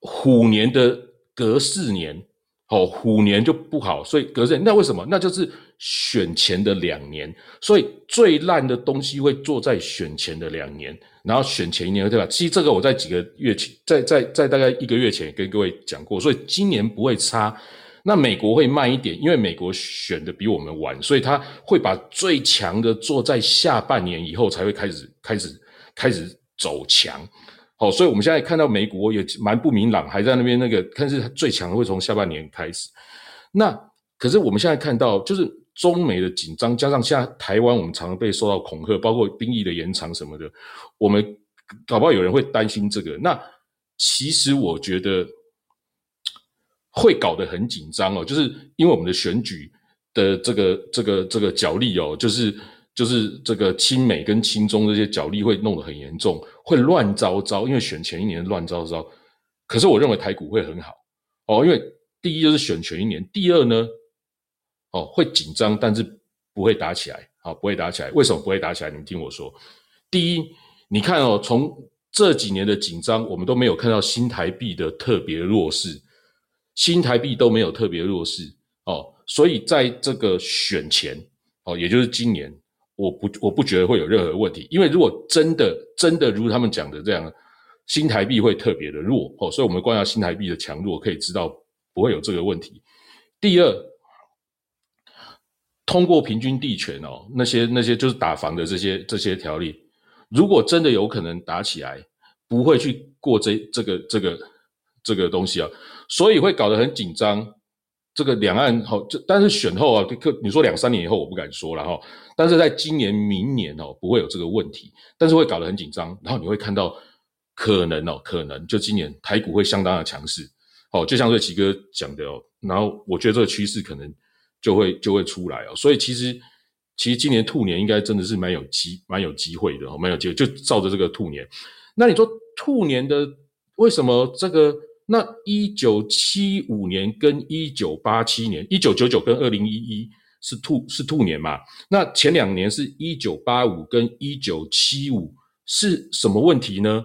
虎年的隔四年哦，虎年就不好，所以隔四年那为什么？那就是选前的两年，所以最烂的东西会做在选前的两年，然后选前一年对吧？其实这个我在几个月前，在在在大概一个月前跟各位讲过，所以今年不会差。那美国会慢一点，因为美国选的比我们晚，所以他会把最强的做在下半年以后才会开始开始开始走强。好，所以我们现在看到美国也蛮不明朗，还在那边那个，但是最强的会从下半年开始。那可是我们现在看到，就是中美的紧张，加上现在台湾我们常常被受到恐吓，包括兵役的延长什么的，我们搞不好有人会担心这个。那其实我觉得。会搞得很紧张哦，就是因为我们的选举的这个这个这个角力哦，就是就是这个亲美跟亲中这些角力会弄得很严重，会乱糟糟。因为选前一年乱糟糟，可是我认为台股会很好哦，因为第一就是选前一年，第二呢，哦会紧张，但是不会打起来，好不会打起来。为什么不会打起来？你们听我说，第一，你看哦，从这几年的紧张，我们都没有看到新台币的特别弱势。新台币都没有特别弱势哦，所以在这个选前哦，也就是今年，我不我不觉得会有任何问题，因为如果真的真的如他们讲的这样，新台币会特别的弱哦，所以我们观察新台币的强弱，可以知道不会有这个问题。第二，通过平均地权哦，那些那些就是打房的这些这些条例，如果真的有可能打起来，不会去过这这个这个这个东西啊。所以会搞得很紧张，这个两岸好，这但是选后啊，可你说两三年以后我不敢说了哈，但是在今年、明年哦，不会有这个问题，但是会搞得很紧张，然后你会看到可能哦，可能就今年台股会相当的强势，哦，就像瑞奇哥讲的哦，然后我觉得这个趋势可能就会就会出来哦，所以其实其实今年兔年应该真的是蛮有机蛮有机会的哦，蛮有机会，就照着这个兔年，那你说兔年的为什么这个？那一九七五年跟一九八七年，一九九九跟二零一一是兔是兔年嘛？那前两年是一九八五跟一九七五是什么问题呢？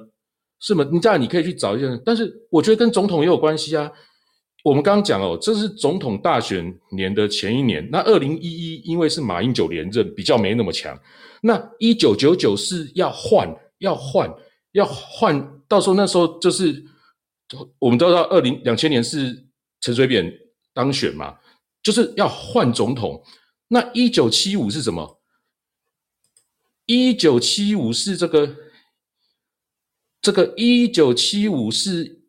是吗？你这样你可以去找一下，但是我觉得跟总统也有关系啊。我们刚刚讲哦，这是总统大选年的前一年。那二零一一因为是马英九连任，比较没那么强。那一九九九是要换，要换，要换，到时候那时候就是。我们都知道，二零两千年是陈水扁当选嘛，就是要换总统。那一九七五是什么？一九七五是这个，这个一九七五是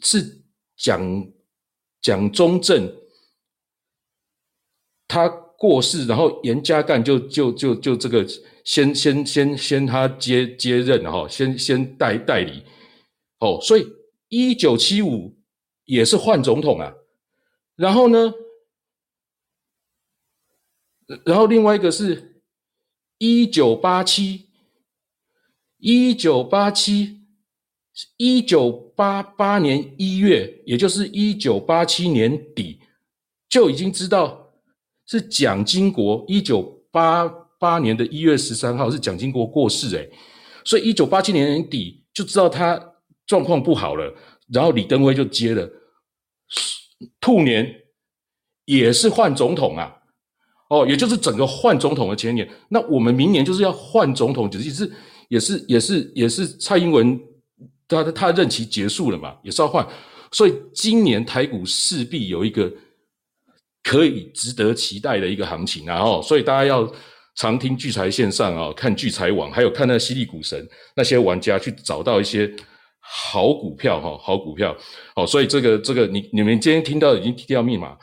是蒋蒋中正他过世，然后严家淦就就就就这个先先先先他接接任哈，先先代代理哦，所以。一九七五也是换总统啊，然后呢，然后另外一个是一九八七，一九八七，一九八八年一月，也就是一九八七年底就已经知道是蒋经国。一九八八年的一月十三号是蒋经国过世，哎，所以一九八七年底就知道他。状况不好了，然后李登辉就接了。兔年也是换总统啊，哦，也就是整个换总统的前年。那我们明年就是要换总统，只是也是也是也是蔡英文他他任期结束了嘛，也是要换。所以今年台股势必有一个可以值得期待的一个行情啊！哦，所以大家要常听聚财线上啊，看聚财网，还有看那犀利股神那些玩家去找到一些。好股票哈，好股票哦，所以这个这个你你们今天听到已经提到密码，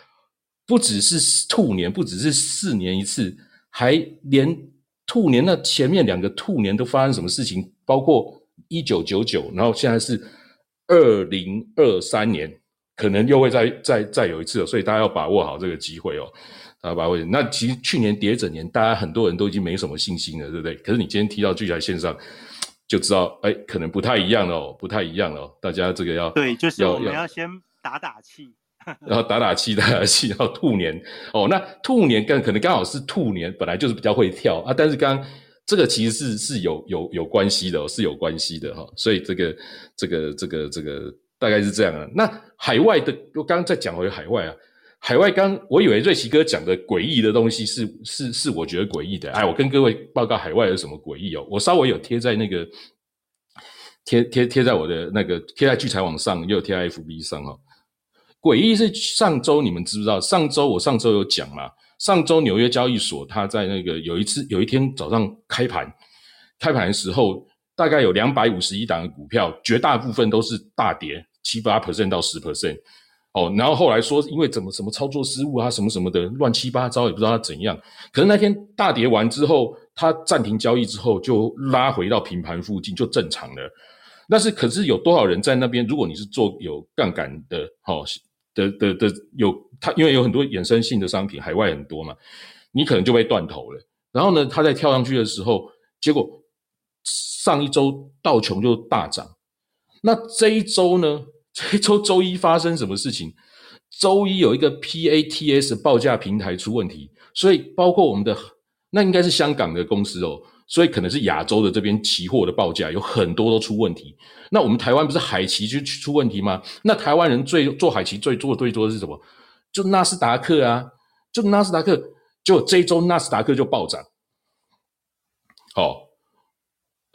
不只是兔年，不只是四年一次，还连兔年那前面两个兔年都发生什么事情？包括一九九九，然后现在是二零二三年，可能又会再再再有一次，所以大家要把握好这个机会哦，大家把握。那其实去年跌整年，大家很多人都已经没什么信心了，对不对？可是你今天提到聚财线上。就知道，哎，可能不太一样哦，不太一样哦。大家这个要对，就是我们要先打打气，[laughs] 然后打打气，打打气，然后兔年哦，那兔年刚可能刚好是兔年，本来就是比较会跳啊。但是刚这个其实是是有有有关系的，是有关系的哈。所以这个这个这个这个大概是这样啊。那海外的，我刚刚再讲回海外啊。海外刚，我以为瑞奇哥讲的诡异的东西是是是，我觉得诡异的。哎，我跟各位报告海外有什么诡异哦？我稍微有贴在那个贴贴贴在我的那个贴在聚财网上，又贴在 FB 上哦。诡异是上周你们知不知道？上周我上周有讲嘛？上周纽约交易所它在那个有一次有一天早上开盘，开盘的时候大概有两百五十一档的股票，绝大部分都是大跌七八 percent 到十 percent。哦，然后后来说因为怎么什么操作失误啊，什么什么的乱七八糟，也不知道他怎样。可是那天大跌完之后，他暂停交易之后就拉回到平盘附近，就正常了。但是可是有多少人在那边？如果你是做有杠杆的，哦的的的有他，因为有很多衍生性的商品，海外很多嘛，你可能就被断头了。然后呢，它在跳上去的时候，结果上一周道琼就大涨，那这一周呢？这周周一发生什么事情？周一有一个 PATS 报价平台出问题，所以包括我们的那应该是香港的公司哦，所以可能是亚洲的这边期货的报价有很多都出问题。那我们台湾不是海期就出问题吗？那台湾人最做海期最做最多的是什么？就纳斯达克啊，就纳斯达克，就这周纳斯达克就暴涨，哦。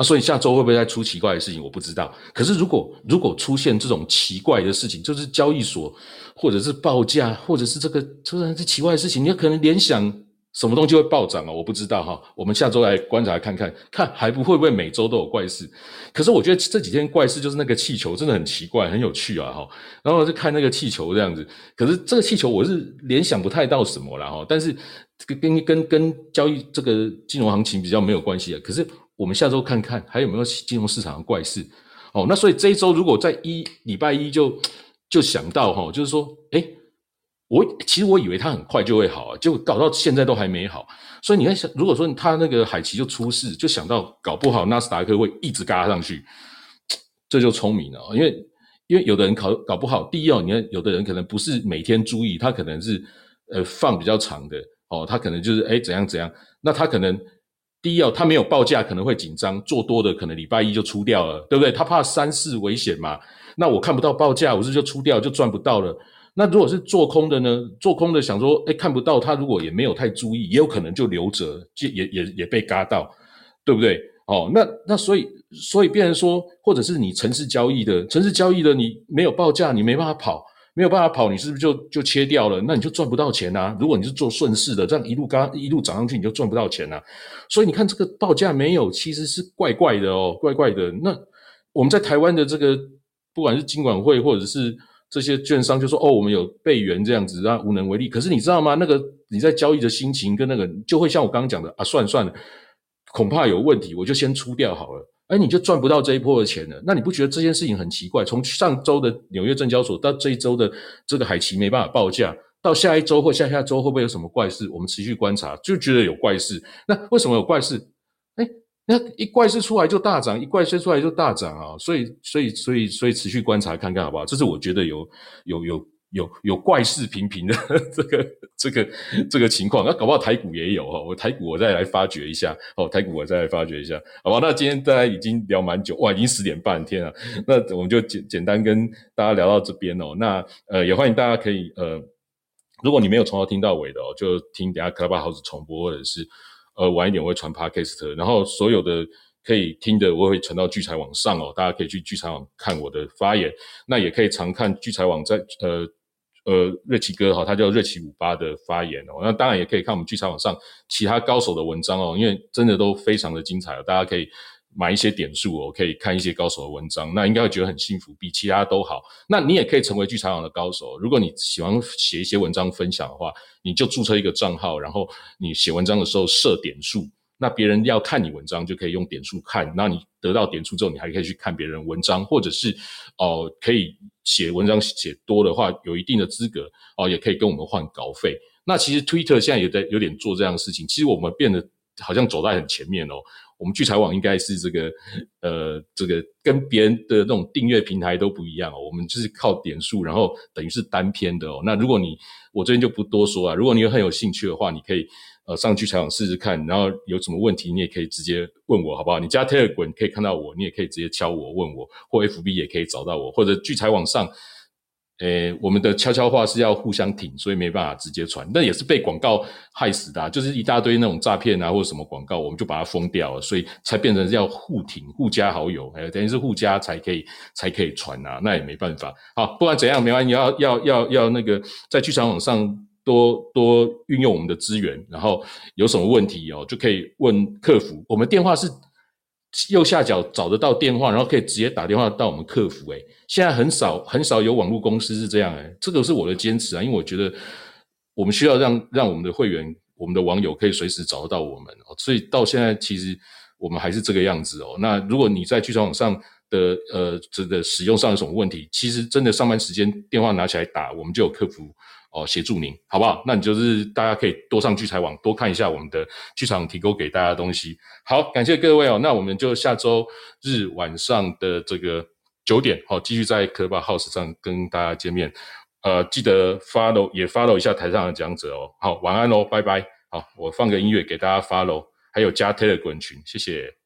啊，所以下周会不会再出奇怪的事情？我不知道。可是如果如果出现这种奇怪的事情，就是交易所或者是报价，或者是这个突然这奇怪的事情，你可能联想什么东西会暴涨啊？我不知道哈。我们下周来观察看看，看还不会不会每周都有怪事。可是我觉得这几天怪事就是那个气球真的很奇怪，很有趣啊哈。然后就看那个气球这样子，可是这个气球我是联想不太到什么了哈。但是跟跟跟交易这个金融行情比较没有关系啊。可是。我们下周看看还有没有金融市场的怪事哦。那所以这一周如果在一礼拜一就就想到哈，就是说，哎，我其实我以为它很快就会好啊，就搞到现在都还没好。所以你看，如果说它那个海奇就出事，就想到搞不好纳斯达克会一直嘎上去，这就聪明了。因为因为有的人考搞不好，第一哦，你看有的人可能不是每天注意，他可能是呃放比较长的哦，他可能就是哎怎样怎样，那他可能。第一哦，他没有报价可能会紧张，做多的可能礼拜一就出掉了，对不对？他怕三四危险嘛。那我看不到报价，我是就出掉就赚不到了。那如果是做空的呢？做空的想说，哎，看不到他，如果也没有太注意，也有可能就留着，就也也也被嘎到，对不对？哦，那那所以所以变成说，或者是你城市交易的，城市交易的你没有报价，你没办法跑。没有办法跑，你是不是就就切掉了？那你就赚不到钱啊！如果你是做顺势的，这样一路刚一路涨上去，你就赚不到钱啊！所以你看这个报价没有，其实是怪怪的哦，怪怪的。那我们在台湾的这个，不管是金管会或者是这些券商，就说哦，我们有备援这样子，啊，无能为力。可是你知道吗？那个你在交易的心情跟那个，就会像我刚刚讲的啊，算算了，恐怕有问题，我就先出掉好了。哎，你就赚不到这一波的钱了。那你不觉得这件事情很奇怪？从上周的纽约证交所到这一周的这个海奇没办法报价，到下一周或下下周会不会有什么怪事？我们持续观察，就觉得有怪事。那为什么有怪事？哎，那一怪事出来就大涨，一怪事出来就大涨啊！所以，所以，所以，所以持续观察看看好不好？这是我觉得有有有。有有怪事频频的 [laughs] 这个这个这个情况，那搞不好台股也有哈。我台股我再来发掘一下哦，台股我再来发掘一下，好吧？那今天大家已经聊蛮久哇，已经十点半天了，那我们就简简单跟大家聊到这边哦。那呃，也欢迎大家可以呃，如果你没有从头听到尾的哦，就听等下 Clubhouse 重播，或者是呃晚一点我会传 Podcast，然后所有的。可以听的，我会传到聚财网上哦，大家可以去聚财网看我的发言，那也可以常看聚财网在呃。呃，瑞奇哥哈，他叫瑞奇五八的发言哦。那当然也可以看我们剧场网上其他高手的文章哦，因为真的都非常的精彩哦。大家可以买一些点数哦，可以看一些高手的文章，那应该会觉得很幸福，比其他都好。那你也可以成为剧场网的高手。如果你喜欢写一些文章分享的话，你就注册一个账号，然后你写文章的时候设点数。那别人要看你文章，就可以用点数看。那你得到点数之后，你还可以去看别人文章，或者是哦，可以写文章写多的话，有一定的资格哦，也可以跟我们换稿费。那其实 Twitter 现在也在有点做这样的事情。其实我们变得好像走在很前面哦。我们聚财网应该是这个呃，这个跟别人的那种订阅平台都不一样哦。我们就是靠点数，然后等于是单篇的哦。那如果你我这边就不多说啊。如果你很有兴趣的话，你可以。呃，上去采访试试看，然后有什么问题你也可以直接问我，好不好？你加 Telegram 可以看到我，你也可以直接敲我问我，或 FB 也可以找到我，或者聚财网上诶，我们的悄悄话是要互相挺，所以没办法直接传。那也是被广告害死的，就是一大堆那种诈骗啊或者什么广告，我们就把它封掉了，所以才变成要互挺、互加好友，哎，等于是互加才可以才可以传啊。那也没办法。好，不管怎样，没关系，要要要要那个在聚财网上多多运用我们的资源，然后有什么问题哦，就可以问客服。我们电话是。右下角找得到电话，然后可以直接打电话到我们客服。诶，现在很少很少有网络公司是这样。诶，这个是我的坚持啊，因为我觉得我们需要让让我们的会员、我们的网友可以随时找得到我们哦。所以到现在其实我们还是这个样子哦。那如果你在剧场网上的呃这个使用上有什么问题，其实真的上班时间电话拿起来打，我们就有客服。哦，协助您好不好？那你就是大家可以多上聚财网，多看一下我们的剧场提供给大家的东西。好，感谢各位哦。那我们就下周日晚上的这个九点，好，继续在科巴 House 上跟大家见面。呃，记得 follow 也 follow 一下台上的讲者哦。好，晚安喽，拜拜。好，我放个音乐给大家 follow，还有加 Telegram 群，谢谢。